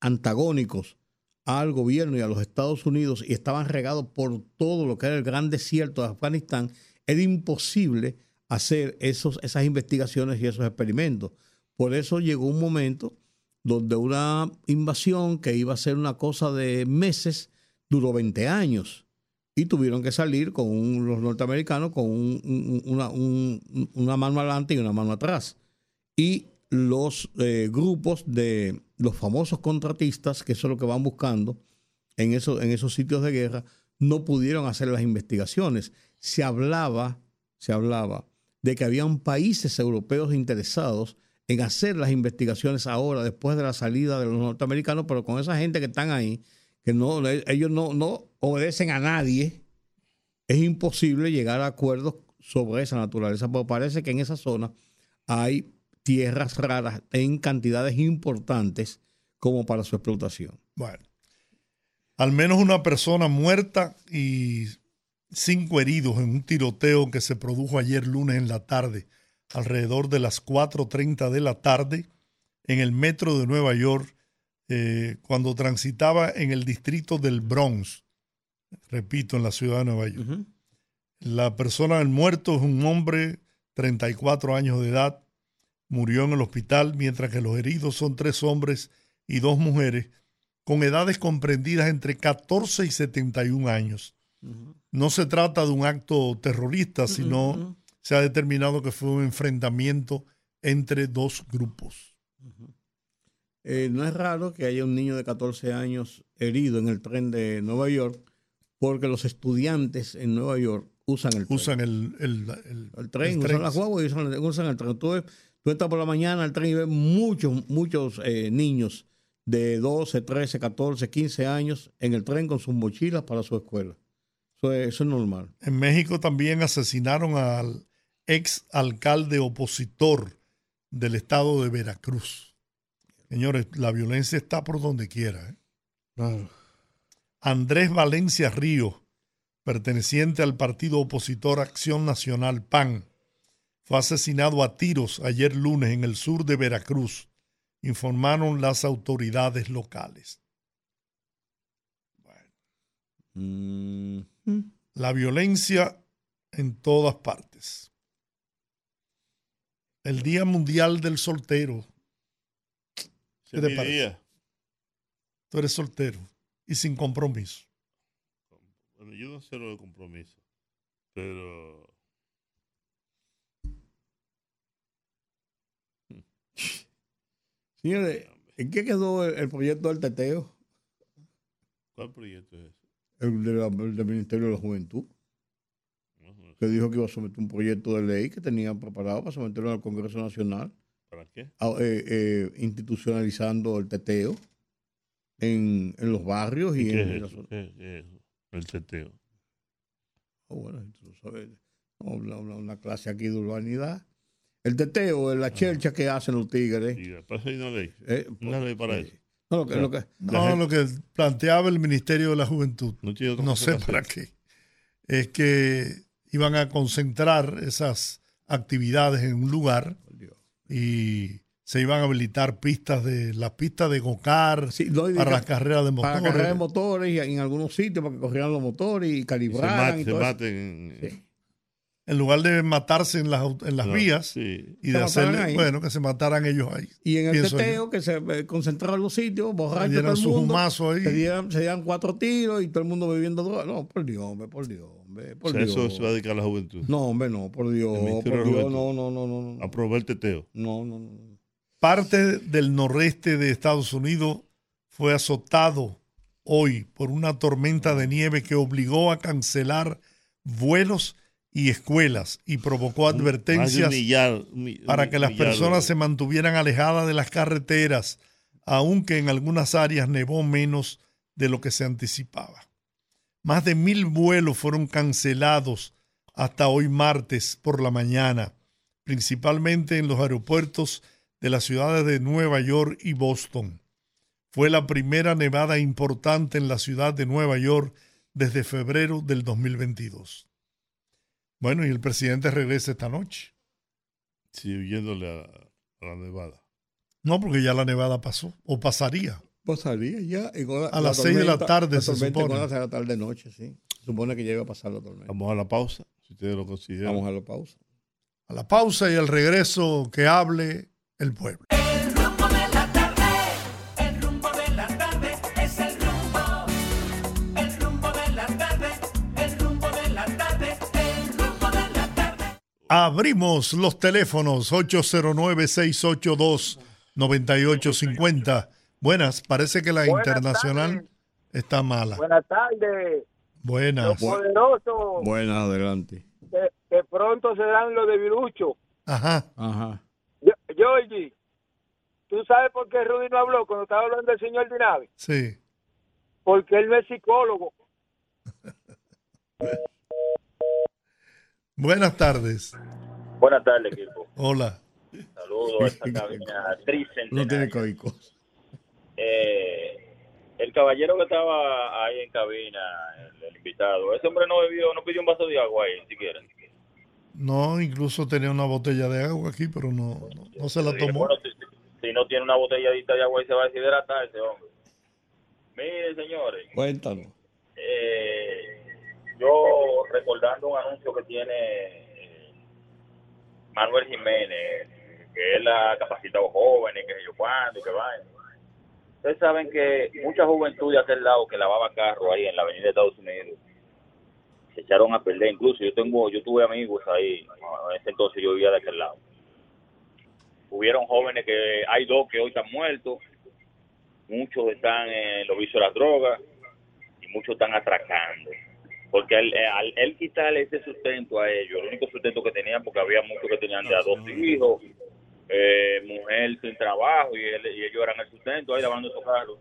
antagónicos al gobierno y a los Estados Unidos y estaban regados por todo lo que era el gran desierto de Afganistán, era imposible hacer esos, esas investigaciones y esos experimentos. Por eso llegó un momento donde una invasión que iba a ser una cosa de meses duró 20 años y tuvieron que salir con un- los norteamericanos con un- un- una, un- una mano adelante y una mano atrás. Y los eh, grupos de los famosos contratistas, que eso es lo que van buscando en, en esos sitios de guerra, no pudieron hacer las investigaciones. Se hablaba, se hablaba de que habían países europeos interesados en hacer las investigaciones ahora, después de la salida de los norteamericanos, pero con esa gente que están ahí, que no, ellos no, no obedecen a nadie, es imposible llegar a acuerdos sobre esa naturaleza, porque parece que en esa zona hay tierras raras en cantidades importantes como para su explotación. Bueno, al menos una persona muerta y cinco heridos en un tiroteo que se produjo ayer lunes en la tarde, alrededor de las 4.30 de la tarde, en el metro de Nueva York, eh, cuando transitaba en el distrito del Bronx, repito, en la ciudad de Nueva York. La persona, el muerto, es un hombre, 34 años de edad, murió en el hospital, mientras que los heridos son tres hombres y dos mujeres con edades comprendidas entre 14 y 71 años. No se trata de un acto terrorista, sino se ha determinado que fue un enfrentamiento entre dos grupos. Eh, no es raro que haya un niño de 14 años herido en el tren de Nueva York, porque los estudiantes en Nueva York usan el tren. Usan el, el, el- el tren, el usan las guaguas y usan, usan el tren. Tú, tú estás por la mañana al tren y ves muchos, muchos eh, niños de 12, 13, 14, 15 años en el tren con sus mochilas para su escuela. Eso es, eso es normal. En México también asesinaron al ex alcalde opositor del estado de Veracruz. Señores, la violencia está por donde quiera. ¿eh? Andrés Valencia Río, perteneciente al partido opositor Acción Nacional PAN, fue asesinado a tiros ayer lunes en el sur de Veracruz, informaron las autoridades locales. Mm, La violencia en todas partes. El Día Mundial del Soltero. ¿Qué te es parece? día. Tú eres soltero y sin compromiso. Bueno, yo no sé lo de compromiso, pero Señores, ¿en qué quedó el, el proyecto del teteo? ¿cuál proyecto es ese? El, de la- el del Ministerio de la Juventud, que dijo que iba a someter un proyecto de ley que tenía preparado para someterlo al Congreso Nacional. ¿Para qué? a- eh, eh, institucionalizando el teteo en, en los barrios y, ¿Y qué en, es eso? zona. ¿Qué- qué es eso? El teteo. Ah, bueno, tú lo sabes. Una, una- una clase aquí de urbanidad. El teteo es la chelcha que hacen los tigres. Y para eso hay una ley. Eh, Una ley para eso. No, lo que- lo que- No, lo que planteaba el Ministerio de la Juventud, No tiene otra no cosa sé para qué, es que iban a concentrar esas actividades en un lugar Dios. y se iban a habilitar pistas de las pistas de gocar Sí, para las carreras de Para motores. cargar de motores y en algunos sitios para que corrieran los motores y Y se, calibraran. mate- y se todo maten. en- Sí. En lugar de matarse en las, en las no, vías Sí. y Se de ahí. bueno, que se mataran ellos ahí. Y en el teteo, que se eh, concentraron los sitios, borrachos Dieran todo el su mundo. ahí. Se dieran, se dieran cuatro tiros y todo el mundo bebiendo droga. No, por Dios, hombre, por Dios, hombre, por O sea, Dios. eso se va a dedicar a la juventud. No, hombre, no, por Dios, por Dios, no, no, no, no, no. A probar el teteo. No, no, no. Parte del noreste de Estados Unidos fue azotado hoy por una tormenta de nieve que obligó a cancelar vuelos y escuelas y provocó advertencias millar- un mi- para que las millar personas se mantuvieran alejadas de las carreteras, aunque en algunas áreas nevó menos de lo que se anticipaba. Más de mil vuelos fueron cancelados hasta hoy martes por la mañana, principalmente en los aeropuertos de las ciudades de Nueva York y Boston. Fue la primera nevada importante en la ciudad de Nueva York desde febrero del 2022. Bueno, y el presidente regresa esta noche. Sí, huyéndole a, a la nevada. No, porque ya la nevada pasó, o pasaría. Pasaría ya. la- A la las seis de la tarde, la se supone. con las seis de la tarde noche, sí. Se supone que ya iba a pasar la tormenta. Vamos a la pausa, si ustedes lo consideran. Vamos a la pausa. A la pausa y al regreso que hable el pueblo. Abrimos los teléfonos 809-682-9850. Buenas, parece que la Buenas internacional está mala. Buenas tardes, Buenas. poderoso. Buenas, adelante. Que, que pronto serán los de Virucho. Ajá. Ajá. Yo- Georgie, ¿tú sabes por qué Rudy no habló cuando estaba hablando del señor Dinavi? Sí. Porque él no es psicólogo. [LAUGHS] Buenas tardes. Buenas tardes, equipo. Hola. Saludos a esta cabina tricentenaria. No tiene código. Eh, el caballero que estaba ahí en cabina, el, el invitado, ese hombre no bebió, no pidió un vaso de agua ahí, siquiera. No, incluso tenía una botella de agua aquí, pero no, no, no se la tomó. bueno, si, si no tiene una botelladita de agua, ahí se va a deshidratar ese hombre. Miren, señores, Cuéntanos. eh, yo recordando un anuncio que tiene eh, Manuel Jiménez, que él ha capacitado jóvenes, que yo cuándo, que. Ustedes saben que mucha juventud de aquel lado que lavaba carro ahí en la avenida de Estados Unidos se echaron a perder. Incluso yo tengo, yo tuve amigos ahí, en ese entonces yo vivía de aquel lado. Hubieron jóvenes que, hay dos que hoy están muertos, muchos están en los vicios de las drogas y muchos están atracando. Porque al, al él quitarle ese sustento a ellos, el único sustento que tenían, porque había muchos que tenían de a dos hijos, eh, mujer sin trabajo, y, él, y ellos eran el sustento ahí lavando esos carros.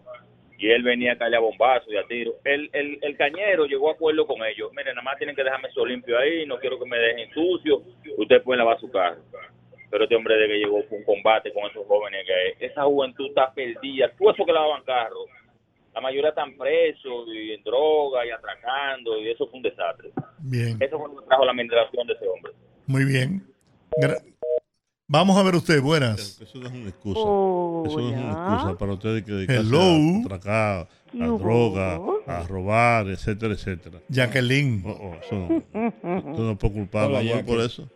Y él venía a caerle a bombazo y a tiro. El, el, el cañero llegó a acuerdo con ellos. Miren, nada más tienen que dejarme eso limpio ahí, no quiero que me dejen sucio. Ustedes pueden lavar su carro. Pero este hombre de que llegó fue un combate con esos jóvenes, que esa juventud está perdida. Tú eso que lavaban carros, la mayoría están presos y en droga y atracando, y eso fue un desastre. Bien, Eso fue lo que trajo la administración de ese hombre. muy bien. Gra- Vamos a ver usted, buenas. Eso no es una excusa. Eso no es una excusa para ustedes que dedicarse Hello. a atracar, ¿Qué a hubo? droga, a robar, etcétera, etcétera. Jacqueline. Oh, oh, eso no, usted no puede culpar a Jackie. por eso.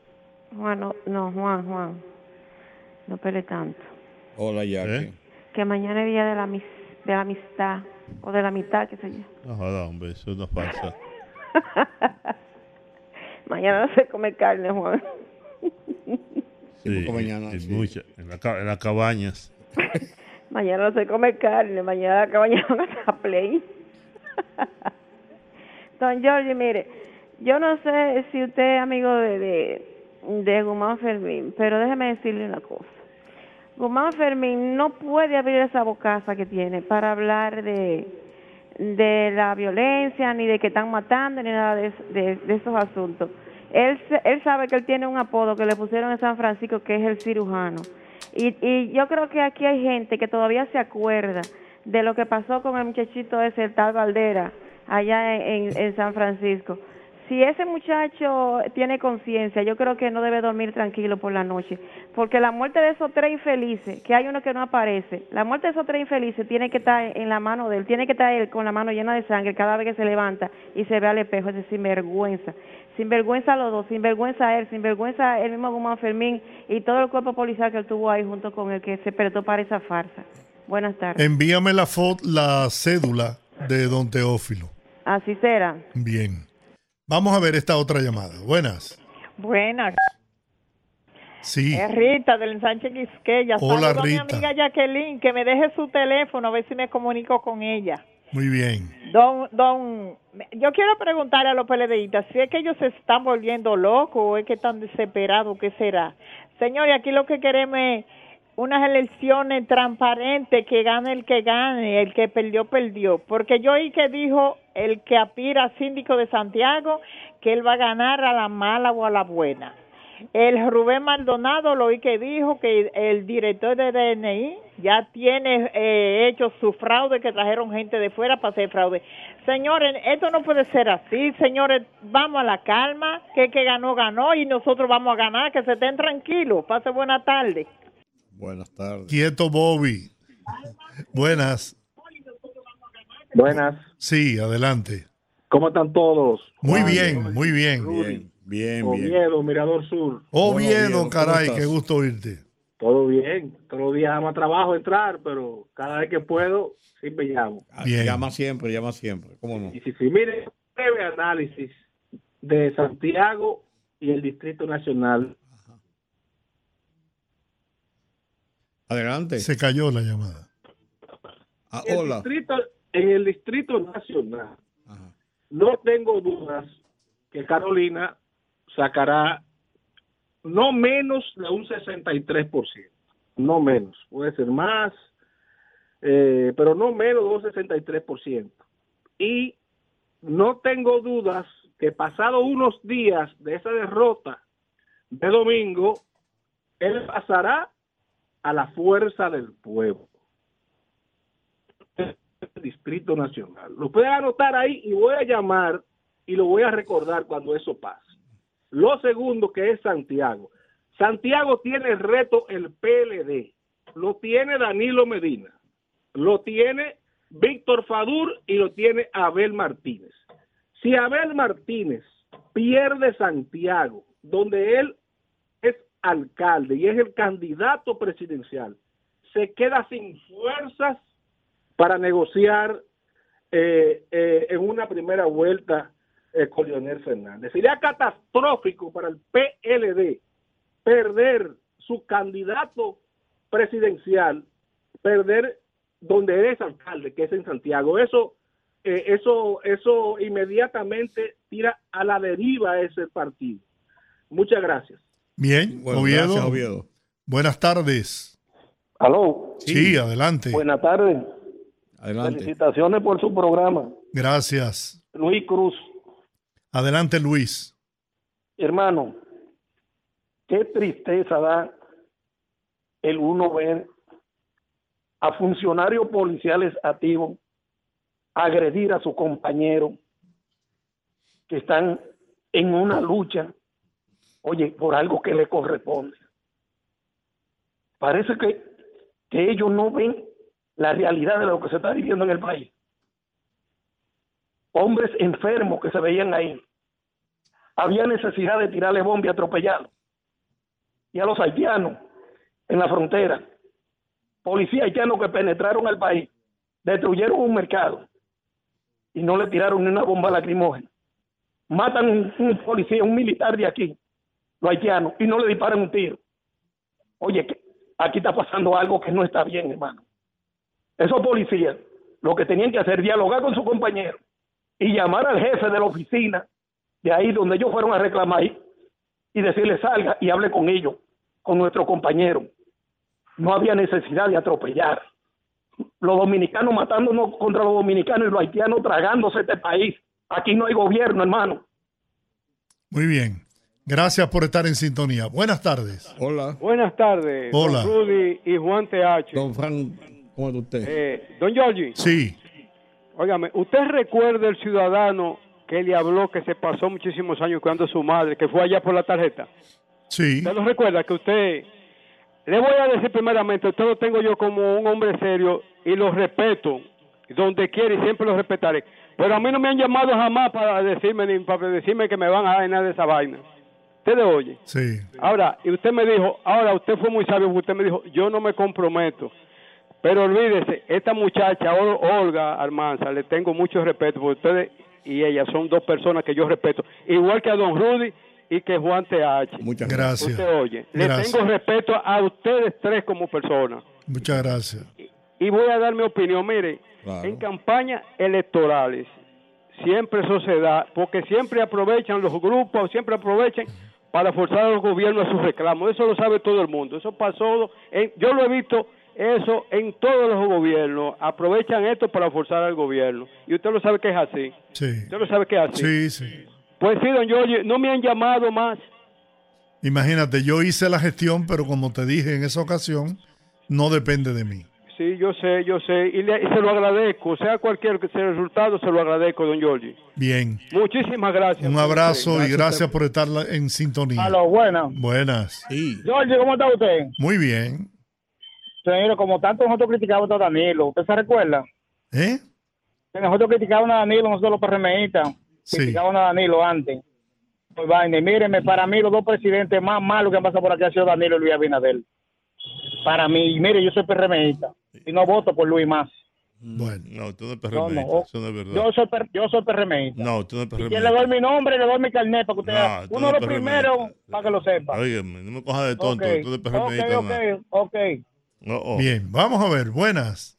Juan, no, no, Juan, Juan. No pele tanto. Hola, Jackie. ¿Eh? Que mañana es día de la, mis- de la amistad. O de la mitad, qué sé yo. No joda, hombre, eso es una falsa. Mañana no se come carne, Juan. Sí, mañana, en, sí. muchas- en, la en las cabañas. [LAUGHS] Mañana no se come carne. Mañana acá mañana [LAUGHS] van a play. [LAUGHS] Don Giorgi, mire, yo no sé si usted es amigo de, de, de Guzmán Fermín, pero déjeme decirle una cosa. Guzmán Fermín no puede abrir esa bocaza que tiene para hablar de, de la violencia, ni de que están matando, ni nada de, de, esos asuntos. Él, él sabe que él tiene un apodo que le pusieron en San Francisco, que es el cirujano. Y, y yo creo que aquí hay gente que todavía se acuerda de lo que pasó con el muchachito ese, el tal Valdera, allá en- en San Francisco. Si ese muchacho tiene conciencia, yo creo que no debe dormir tranquilo por la noche, porque la muerte de esos tres infelices, que hay uno que no aparece, la muerte de esos tres infelices tiene que estar en la mano de él, tiene que estar él con la mano llena de sangre cada vez que se levanta y se ve al espejo, ese sinvergüenza. Sinvergüenza los dos, sinvergüenza él, sinvergüenza el mismo Guzmán Fermín y todo el cuerpo policial que él tuvo ahí junto con el que se prestó para esa farsa. Buenas tardes. Envíame la la cédula de don Teófilo. Así será. Bien. Vamos a ver esta otra llamada. Buenas. Buenas, Sí. es Rita del ensanche Quisqueya. Hola, Saludo a mi Rita. amiga Jacqueline, que me deje su teléfono a ver si me comunico con ella. Muy bien. Don, don, yo quiero preguntarle a los PLDistas si es que ellos se están volviendo locos o es que están desesperados, ¿qué será? Señores, aquí lo que queremos es unas elecciones transparentes, que gane el que gane, el que perdió, perdió. Porque yo oí que dijo el que aspira a síndico de Santiago que él va a ganar a la mala o a la buena. El Rubén Maldonado lo oí que dijo que el director de DNI ya tiene eh, hecho su fraude, que trajeron gente de fuera para hacer fraude. Señores, esto no puede ser así. Señores, vamos a la calma, que el que ganó, ganó y nosotros vamos a ganar, que se estén tranquilos. Pase buena tarde. Buenas tardes. Quieto, Bobby. Buenas. Buenas. Sí, adelante. ¿Cómo están todos? Muy Juan, bien, muy bien. Bien, bien, bien. Oviedo, Mirador Sur. Oviedo, Oviedo, ¿cómo caray, qué gusto oírte. Todo bien. Todos los días más trabajo entrar, pero cada vez que puedo, siempre llamo. Ah, Bien. Llama siempre, llama siempre. ¿Cómo no? Y si, si mire, breve análisis de Santiago y el Distrito Nacional. Adelante. Se cayó la llamada. Ah, El hola. distrito, en el Distrito Nacional, no tengo dudas que Carolina sacará no menos de un 63%, no menos, puede ser más, eh, pero no menos de un 63%. Y no tengo dudas que pasado unos días de esa derrota de domingo, él pasará a la fuerza del pueblo. Distrito Nacional. Lo pueden anotar ahí y voy a llamar y lo voy a recordar cuando eso pase. Lo segundo que es Santiago. Santiago tiene el reto el PLD. Lo tiene Danilo Medina. Lo tiene Víctor Fadur y lo tiene Abel Martínez. Si Abel Martínez pierde Santiago, donde él alcalde y es el candidato presidencial, se queda sin fuerzas para negociar eh, eh, en una primera vuelta eh, con Leonel Fernández. Sería catastrófico para el PLD perder su candidato presidencial, perder donde es alcalde, que es en Santiago. Eso, eh, eso, eso inmediatamente tira a la deriva ese partido. Muchas gracias. Bien, Bueno, Oviedo. gracias, Oviedo. Buenas tardes. Aló. Sí, adelante. Buenas tardes. Adelante. Felicitaciones por su programa. Gracias. Luis Cruz, Adelante, Luis. hermano, qué tristeza da el uno ver a funcionarios policiales activos agredir a su compañero que están en una lucha, oye, por algo que le corresponde. Parece que, que ellos no ven la realidad de lo que se está viviendo en el país. Hombres enfermos que se veían ahí. Había necesidad de tirarle bomba y atropellarlo. Y a los haitianos en la frontera, policías haitianos que penetraron al país, destruyeron un mercado y no le tiraron ni una bomba lacrimógena. Matan un policía, un militar de aquí, los haitianos, y no le disparan un tiro. Oye, aquí está pasando algo que no está bien, hermano. Esos policías lo que tenían que hacer dialogar con su compañero y llamar al jefe de la oficina de ahí donde ellos fueron a reclamar y decirle salga y hable con ellos, con nuestro compañero. No había necesidad de atropellar. Los dominicanos matándonos contra los dominicanos y los haitianos tragándose este país. Aquí no hay gobierno, hermano. Muy bien. Gracias por estar en sintonía. Buenas tardes. Hola. Buenas tardes, Hola. don Rudy y Juan TH. Don Fran, ¿cómo está usted? Eh, don Giorgi, Sí. óigame, ¿usted recuerda el ciudadano que le habló que se pasó muchísimos años cuidando a su madre, que fue allá por la tarjeta? Sí. ¿Usted lo recuerda? Que usted... Le voy a decir primeramente, usted lo tengo yo como un hombre serio y lo respeto, donde quiera y siempre lo respetaré. Pero a mí no me han llamado jamás para decirme ni para decirme que me van a dar nada de esa vaina. ¿Usted le oye? Sí. Ahora, y usted me dijo, ahora usted fue muy sabio, porque usted me dijo, yo no me comprometo. Pero olvídese, esta muchacha, Ol- Olga Armanza, le tengo mucho respeto, porque ustedes y ella son dos personas que yo respeto, igual que a don Rudy y que Juan TH. Muchas Gracias. Usted oye, le Gracias. tengo respeto a ustedes tres como personas. Muchas gracias. Y voy a dar mi opinión, mire, Claro. en campañas electorales siempre eso se da, porque siempre aprovechan los grupos, siempre aprovechan para forzar a los gobiernos a sus reclamos. Eso lo sabe todo el mundo. Eso pasó, en- yo lo he visto eso en todos los gobiernos. Aprovechan esto para forzar al gobierno. Y usted lo sabe que es así. Sí. Usted lo sabe que es así. Sí, sí. Pues sí, don Giorgio, no me han llamado más. Imagínate, yo hice la gestión, pero como te dije en esa ocasión, no depende de mí. Sí, yo sé, yo sé. Y, le- y se lo agradezco. Sea cualquier que sea el resultado, se lo agradezco, don Giorgio. Bien. Muchísimas gracias. Un abrazo y gracias por estar en sintonía. Aló, buenas. Buenas. George, ¿cómo está usted? Muy bien. Señor, como tanto nosotros criticamos a Danilo, ¿usted se recuerda? ¿Eh? Que nosotros criticábamos a Danilo, nosotros los PRMistas, Sí. criticábamos a Danilo antes. Pues vaina, míreme, para mí los dos presidentes más malos que han pasado por aquí han sido Danilo y Luis Abinader. Para mí, mire, yo soy PRMista y no voto por Luis más. Bueno. No, usted no es No, no. eso no es verdad. Yo soy, per- yo soy PRMista. No, usted no es Si PRMista. le doy mi nombre, le doy mi carnet para que usted No, tú Uno no de los eres primeros para que lo sepa. Óigame, no me coja de tonto, Ok, tú eres PRMista. ok, ok. No, oh. Bien, vamos a ver, buenas.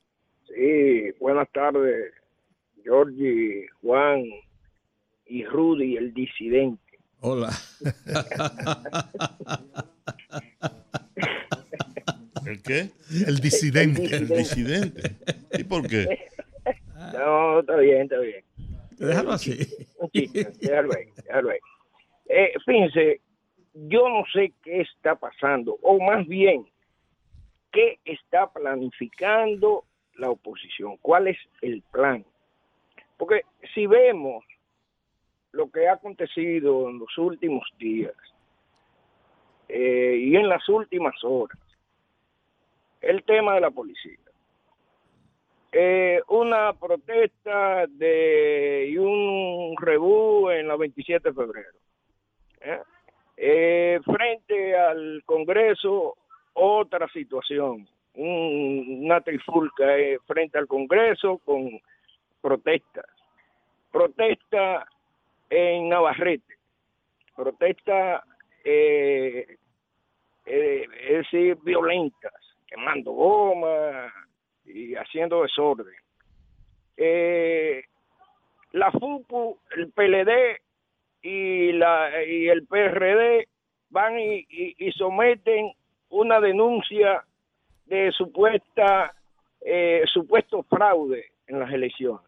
Sí, buenas tardes, Georgie, Juan y Rudy, el disidente. Hola. [LAUGHS] ¿El qué? El disidente. El disidente. ¿Y por qué? No, está bien, está bien. Déjalo así. Un chiste, déjalo ahí, déjalo ahí. Eh, fíjense, yo no sé qué está pasando, o más bien, qué está planificando la oposición, cuál es el plan. Porque si vemos lo que ha acontecido en los últimos días eh, y en las últimas horas, el tema de la policía. Eh, una protesta de y un rebú en la 27 de febrero. ¿eh? Eh, frente al Congreso, otra situación, un- una trifulca eh, frente al Congreso con protestas. Protesta en Navarrete, protesta, es decir, violentas, quemando goma y haciendo desorden. Eh, la FUPU, el PLD y, la, y el PRD van y, y- someten una denuncia de supuesta eh, supuesto fraude en las elecciones.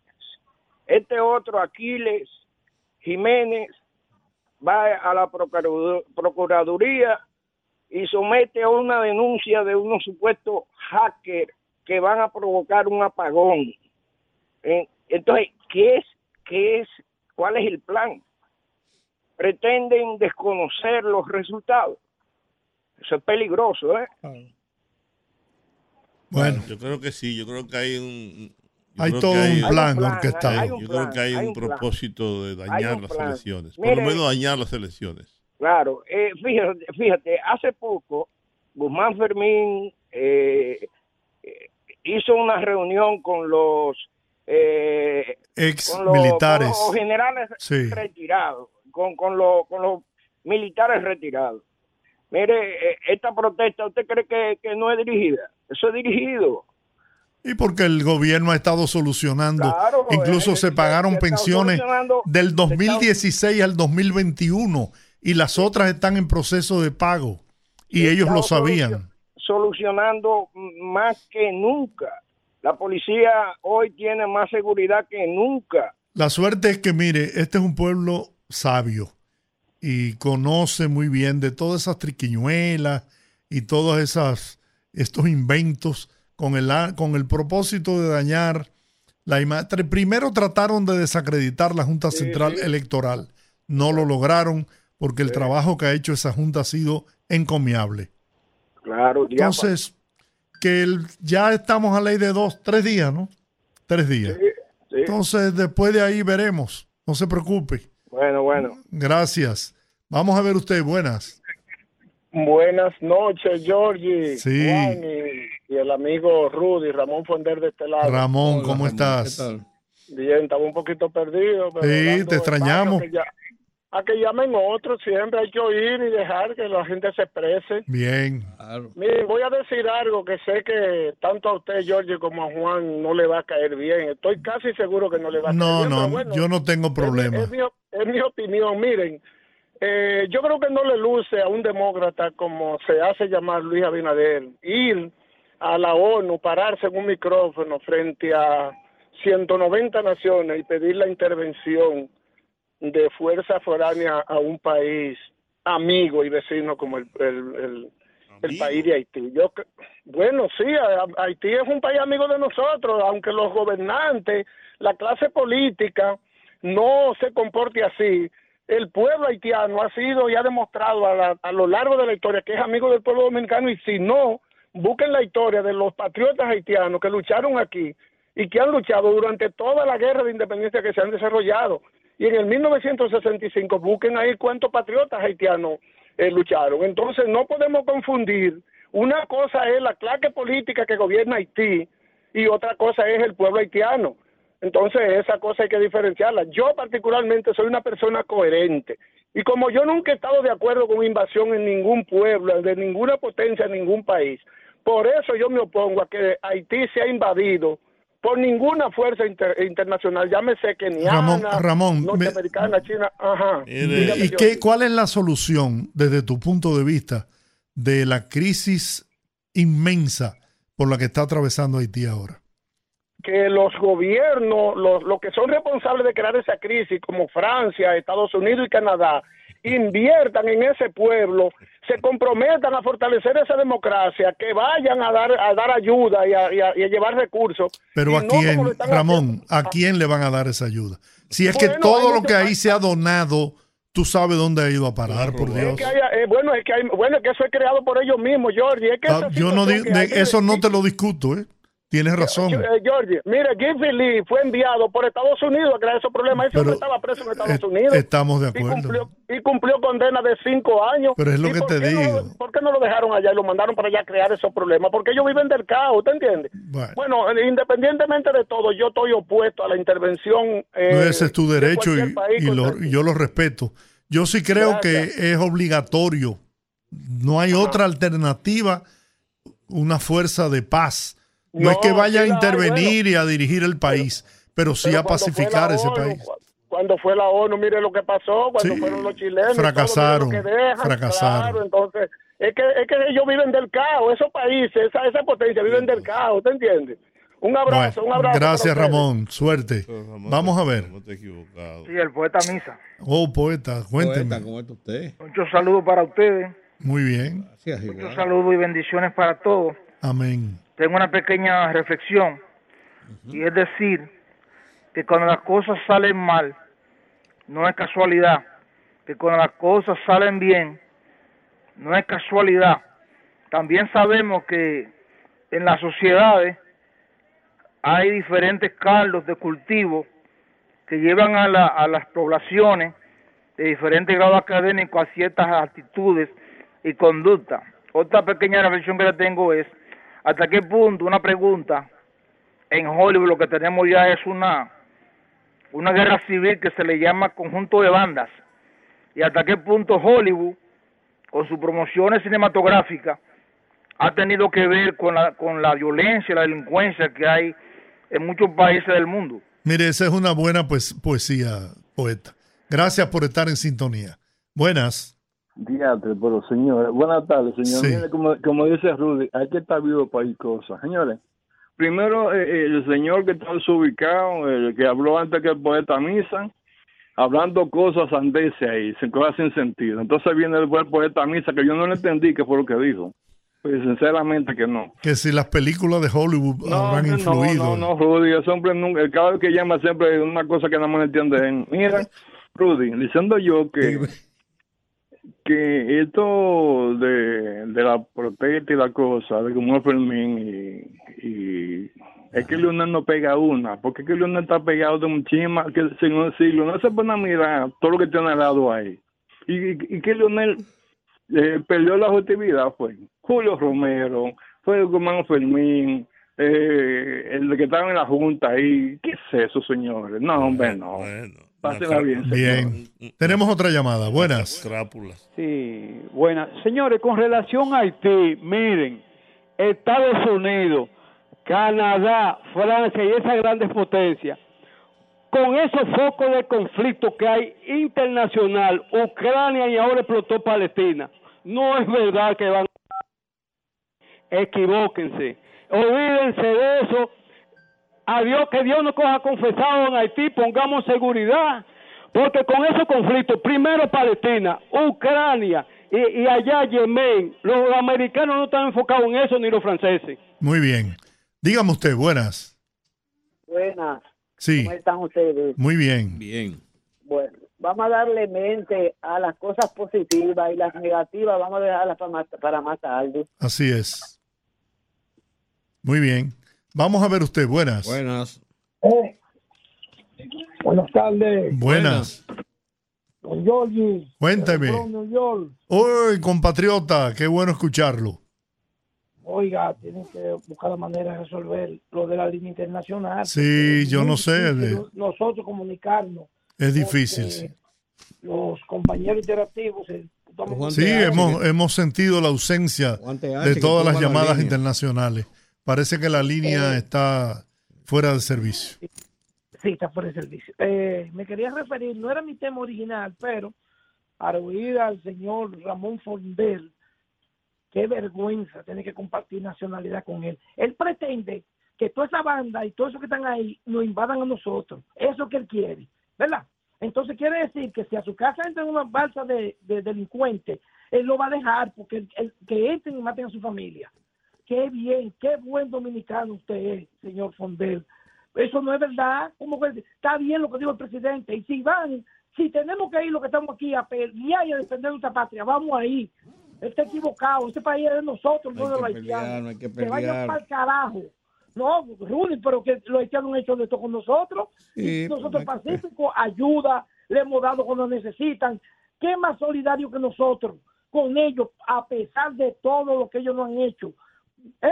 Este otro, Aquiles Jiménez, va a la Procuraduría y somete una denuncia de unos supuestos hackers que van a provocar un apagón. Eh, Entonces, ¿qué es, qué es, cuál es el plan? Pretenden desconocer los resultados. Eso es peligroso, ¿eh? Bueno. Yo creo que sí, yo creo que hay un... yo Hay todo un plan orquestado. Yo creo que hay, hay un un plan. propósito de dañar un las elecciones. Por lo menos dañar las elecciones. Claro, eh, fíjate, fíjate, hace poco Guzmán Fermín eh, eh, hizo una reunión con los eh, Ex con los- militares. con los generales Sí. retirados, con, con, los, con los militares retirados. Mire, eh, esta protesta, ¿usted cree que, que no es dirigida? Eso es dirigido. Y porque el gobierno ha estado solucionando, Claro, incluso eh, se pagaron pensiones del se está- 2016 al 2021 y las otras están en proceso de pago y ellos lo sabían. solucionando más que nunca. La policía hoy tiene más seguridad que nunca. La suerte es que, mire, este es un pueblo sabio y conoce muy bien de todas esas triquiñuelas y todos esas, estos inventos con el, con el propósito de dañar la imagen. Primero trataron de desacreditar la Junta Central Electoral. No lo lograron porque el trabajo que ha hecho esa Junta ha sido encomiable. Claro, ya Entonces, que el- ya estamos a ley de dos, tres días, ¿no? Tres días. Entonces, después de ahí veremos. No se preocupe. Bueno, bueno. Gracias. Vamos a ver usted, buenas. Buenas noches, Georgie, Sí. Juan y, y el amigo Rudy, Ramón Fonder de este lado. Ramón, ¿cómo estás? Bien, estaba un poquito perdido. Pero Sí, te extrañamos. ya- a que llamen otros, siempre hay que oír y dejar que la gente se exprese. Bien. Mire, voy a decir algo que sé que tanto a usted, Georgie, como a Juan no le va a caer bien. Estoy casi seguro que no le va a caer No, bien. no, bueno, yo no tengo problema. es mi, es mi opinión. Miren, eh, yo creo que no le luce a un demócrata como se hace llamar Luis Abinader ir a la ONU, pararse en un micrófono frente a 190 naciones y pedir la intervención de fuerza foránea a un país amigo y vecino como el, el, el- el país de Haití. Yo, bueno, sí, Haití es un país amigo de nosotros, aunque los gobernantes, la clase política no se comporte así. El pueblo haitiano ha sido y ha demostrado a, la- a lo largo de la historia que es amigo del pueblo dominicano y si no, busquen la historia de los patriotas haitianos que lucharon aquí y que han luchado durante toda la guerra de independencia que se han desarrollado. Y en el 1965 busquen ahí cuántos patriotas haitianos eh, lucharon. Entonces no podemos confundir. Una cosa es la clase política que gobierna Haití y otra cosa es el pueblo haitiano. Entonces, esa cosa hay que diferenciarla. Yo particularmente soy una persona coherente. Y como yo nunca he estado de acuerdo con invasión en ningún pueblo, de ninguna potencia, en ningún país, por eso yo me opongo a que Haití sea invadido por ninguna fuerza inter- internacional, llámese keniana, Ramón, Ramón, me- norteamericana, china, ajá. ¿Y qué, cuál es la solución desde tu punto de vista de la crisis inmensa por la que está atravesando Haití ahora? que los gobiernos, los, los que son responsables de crear esa crisis, como Francia, Estados Unidos y Canadá, inviertan en ese pueblo, se comprometan a fortalecer esa democracia, que vayan a dar a dar ayuda y a, y a- y a llevar recursos. Pero a no quién, Ramón, ¿a quién le van a dar esa ayuda? Si es que todo lo muchos que ahí se ha donado, tú sabes dónde ha ido a parar, por Es Dios. que haya- eh, bueno, es que hay- bueno, es que eso es creado por ellos mismos. Es que Ah, yo no que de- eso no te lo discuto, ¿eh? Tienes razón. Eh, Georgie, mire, Giffy Lee fue enviado por Estados Unidos a crear esos problemas. Hombre estaba preso en Estados Eh, Unidos. Estamos de y acuerdo. cumplió, y cumplió condena de cinco años. Pero es lo ¿Y que te no digo. ¿Por qué no lo dejaron allá y lo mandaron para allá a crear esos problemas? Porque ellos viven del caos, ¿te entiendes? Bueno. Bueno, eh, independientemente de todo, yo estoy opuesto a la intervención. eh, No, ese es tu de derecho y, lo- yo lo respeto. Yo sí creo Gracias. que es obligatorio. No hay otra alternativa, una fuerza de paz. No, es que vaya a intervenir y a dirigir el país, pero sí pero a pacificar ese ONU, país. Cuando fue la ONU, mire lo que pasó, cuando Sí, fueron los chilenos. todo, fracasaron, que dejan, fracasaron. claro, entonces, es que, es que ellos viven del caos, esos países, esa, esa potencia viven del caos, ¿te entiendes? Un abrazo, un abrazo. gracias. Ramón, suerte. Vamos a ver. Sí, el poeta Misa. Oh, poeta, cuénteme. ¿Cómo está usted? Muchos saludos para ustedes. Muy bien. Muchos saludos y bendiciones para todos. Amén. Tengo una pequeña reflexión. Y es decir, que cuando las cosas salen mal, no es casualidad. Que cuando las cosas salen bien, no es casualidad. También sabemos que en las sociedades hay diferentes caldos de cultivo que llevan a, la- a las poblaciones de diferentes grados académicos a ciertas actitudes y conductas. Otra pequeña reflexión que le tengo es hasta qué punto una pregunta en Hollywood lo que tenemos ya es una una guerra civil que se le llama conjunto de bandas y hasta qué punto Hollywood con sus promociones cinematográficas ha tenido que ver con la con la violencia la delincuencia que hay en muchos países del mundo. Mire, esa es una buena pues, poesía, poeta. Gracias por estar en sintonía. Buenas. Diatre, pero señores, buenas tardes, señor. Sí. Como, como dice Rudy, hay que estar vivo para ir cosas. Señores, primero eh, eh, el señor que está desubicado, el que habló antes que el poeta Misa, hablando cosas andeses ahí, cosas sin sentido. Entonces viene el buen poeta Misa, que yo no le entendí qué fue lo que dijo. Pues sinceramente que no. Que si las películas de Hollywood habrán no, influido. No, no, Rudy, ese hombre nunca, cada vez que llama siempre una cosa que no me entiende. En, mira, Rudy, diciendo yo que que esto de, de la protesta y la cosa, de como Fermín y, es que Leonel no pega una, porque es que Leonel está pegado de muchísimas, que si, no, si Leonel se pone a mirar todo lo que tiene al lado ahí, y, y, que Leonel eh, perdió la objetividad fue Julio Romero, fue Guzmán Fermín, eh, el que estaba en la junta ahí, ¿qué es eso, señores? No, hombre, no. Pásenla bien, señor. Bien. Tenemos otra llamada. Buenas. Sí, buena. Señores, con relación a Haití, miren, Estados Unidos, Canadá, Francia y esas grandes potencias, con esos focos de conflicto que hay internacional, Ucrania y ahora explotó Palestina, no es verdad que van equivóquense, olvídense de eso, a Dios que Dios nos coja confesado en Haití, pongamos seguridad, porque con esos conflictos, primero Palestina, Ucrania y, y allá Yemen, los americanos no están enfocados en eso ni los franceses. Muy bien. Dígame usted, buenas. Buenas. Sí. ¿Cómo están ustedes? Muy bien. Bien. Bueno, vamos a darle mente a las cosas positivas y las negativas vamos a dejarlas para más, para más tarde. Así es. Muy bien. Vamos a ver usted, buenas. Buenas. Buenas tardes. Buenas. Don Giorgi. Cuénteme. New York. Uy, compatriota, qué bueno escucharlo. oiga, tienen que buscar la manera de resolver lo de la línea internacional. Sí, yo no sé. de- Nosotros comunicarnos. es difícil. sí. Los compañeros interactivos. eh, Sí, hemos, hemos sentido la ausencia H, de todas las llamadas internacionales. Parece que la línea Eh. está fuera de servicio. Sí, está fuera de servicio. Eh, me quería referir, no era mi tema original, pero al oír al señor Ramón Fondel, qué vergüenza tener que compartir nacionalidad con él. Él pretende que toda esa banda y todos esos que están ahí nos invadan a nosotros. Eso que él quiere, ¿verdad? Entonces quiere decir que si a su casa entra una balsa de, de delincuentes, él lo va a dejar porque él- él- que entren y maten a su familia. Qué bien, qué buen dominicano usted es, señor Fondel. Eso no es verdad. ¿Cómo que está bien lo que dijo el presidente? Y si van, si tenemos que ir los que estamos aquí a pelear y a defender nuestra patria, vamos ahí. Está equivocado. Este país es de nosotros, no de los que haitianos. no hay que Que vayan para el carajo. No, Rudy, pero que los haitianos han hecho de esto con nosotros. Sí, y nosotros pues, pacíficos, ayuda, le hemos dado cuando necesitan. ¿Qué más solidario que nosotros con ellos, a pesar de todo lo que ellos nos han hecho? ¿Eh?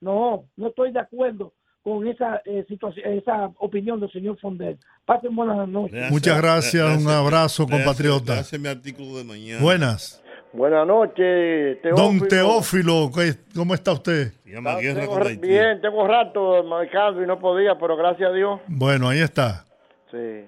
No, no estoy de acuerdo con esa eh, situación, esa opinión del señor Fondel. Pasen buenas noches. Muchas gracias, un abrazo, compatriota. Es mi artículo de mañana. Buenas. Buenas noches, Don Teófilo. Teófilo, ¿qué- ¿cómo está usted? Ah, tengo bien, tengo rato marcando y no podía, pero gracias a Dios. Bueno, ahí está. Sí.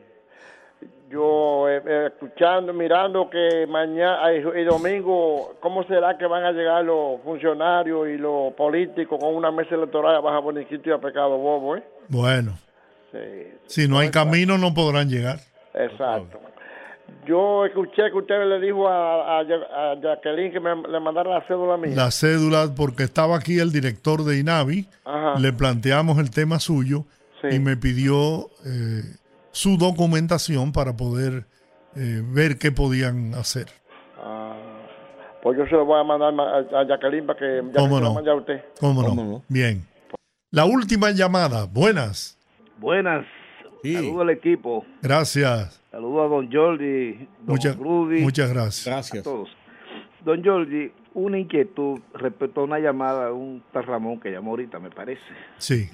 Yo eh, eh, escuchando, mirando que mañana y domingo, ¿cómo será que van a llegar los funcionarios y los políticos con una mesa electoral a Baja Boniquito y a Pecado Bobo? Eh? Bueno, Sí, si no hay camino no podrán llegar. exacto. Yo escuché que usted le dijo a, a, a Jacqueline que me, le mandara la cédula mía. La cédula, porque estaba aquí el director de INAVI, Ajá. le planteamos el tema suyo y me pidió eh, su documentación para poder eh, ver qué podían hacer. Ah, pues yo se lo voy a mandar ma- a, a Jacqueline para que ya ¿Cómo se lo no? mande a usted. ¿Cómo, no? Bien. La última llamada. Buenas. Buenas. Saludos al equipo. Gracias. Saludos a don Jordi, don Muchas- Rudy. muchas gracias. A todos. Don Jordi, una inquietud respecto a una llamada de un tal Ramón que llamó ahorita, me parece. Sí.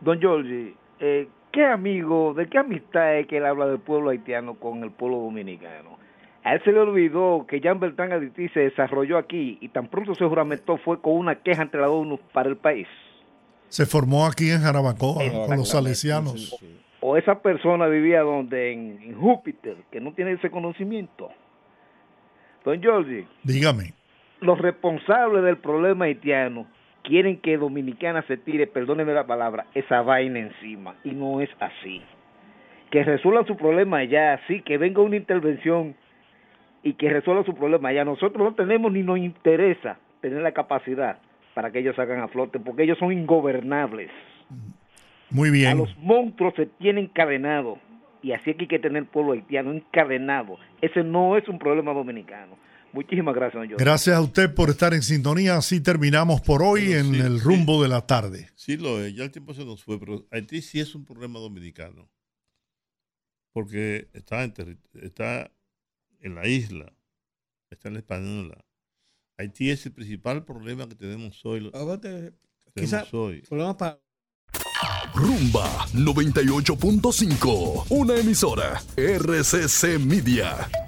Don Jordi, eh, ¿qué amigo, de qué amistad es que él habla del pueblo haitiano con el pueblo dominicano? A él se le olvidó que Jean Bertrand Adití se desarrolló aquí y tan pronto se juramentó fue con una queja ante la ONU para el país. Se formó aquí en Jarabacoa con los salesianos. o esa persona vivía donde en, en Júpiter, que no tiene ese conocimiento. Don Jordi, Dígame. los responsables del problema haitiano quieren que Dominicana se tire, perdóneme la palabra, esa vaina encima. Y no es así. Que resuelvan su problema allá, sí, que venga una intervención y que resuelva su problema allá. Nosotros no tenemos ni nos interesa tener la capacidad para que ellos salgan a flote, porque ellos son ingobernables. Muy A bien. los monstruos se tienen encadenado. Y así es que hay que tener pueblo haitiano encadenado. Ese no es un problema dominicano. Muchísimas gracias, don Jordi. Gracias a usted por estar en sintonía. Así terminamos por hoy en sí, el sí. rumbo de la tarde. Sí lo es, ya el tiempo se nos fue, pero Haití sí es un problema dominicano. Porque está en, está en la isla, está en la española. Haití es el principal problema que tenemos hoy. quizá tenemos hoy. problema para Rumba 98.5, una emisora RCC Media.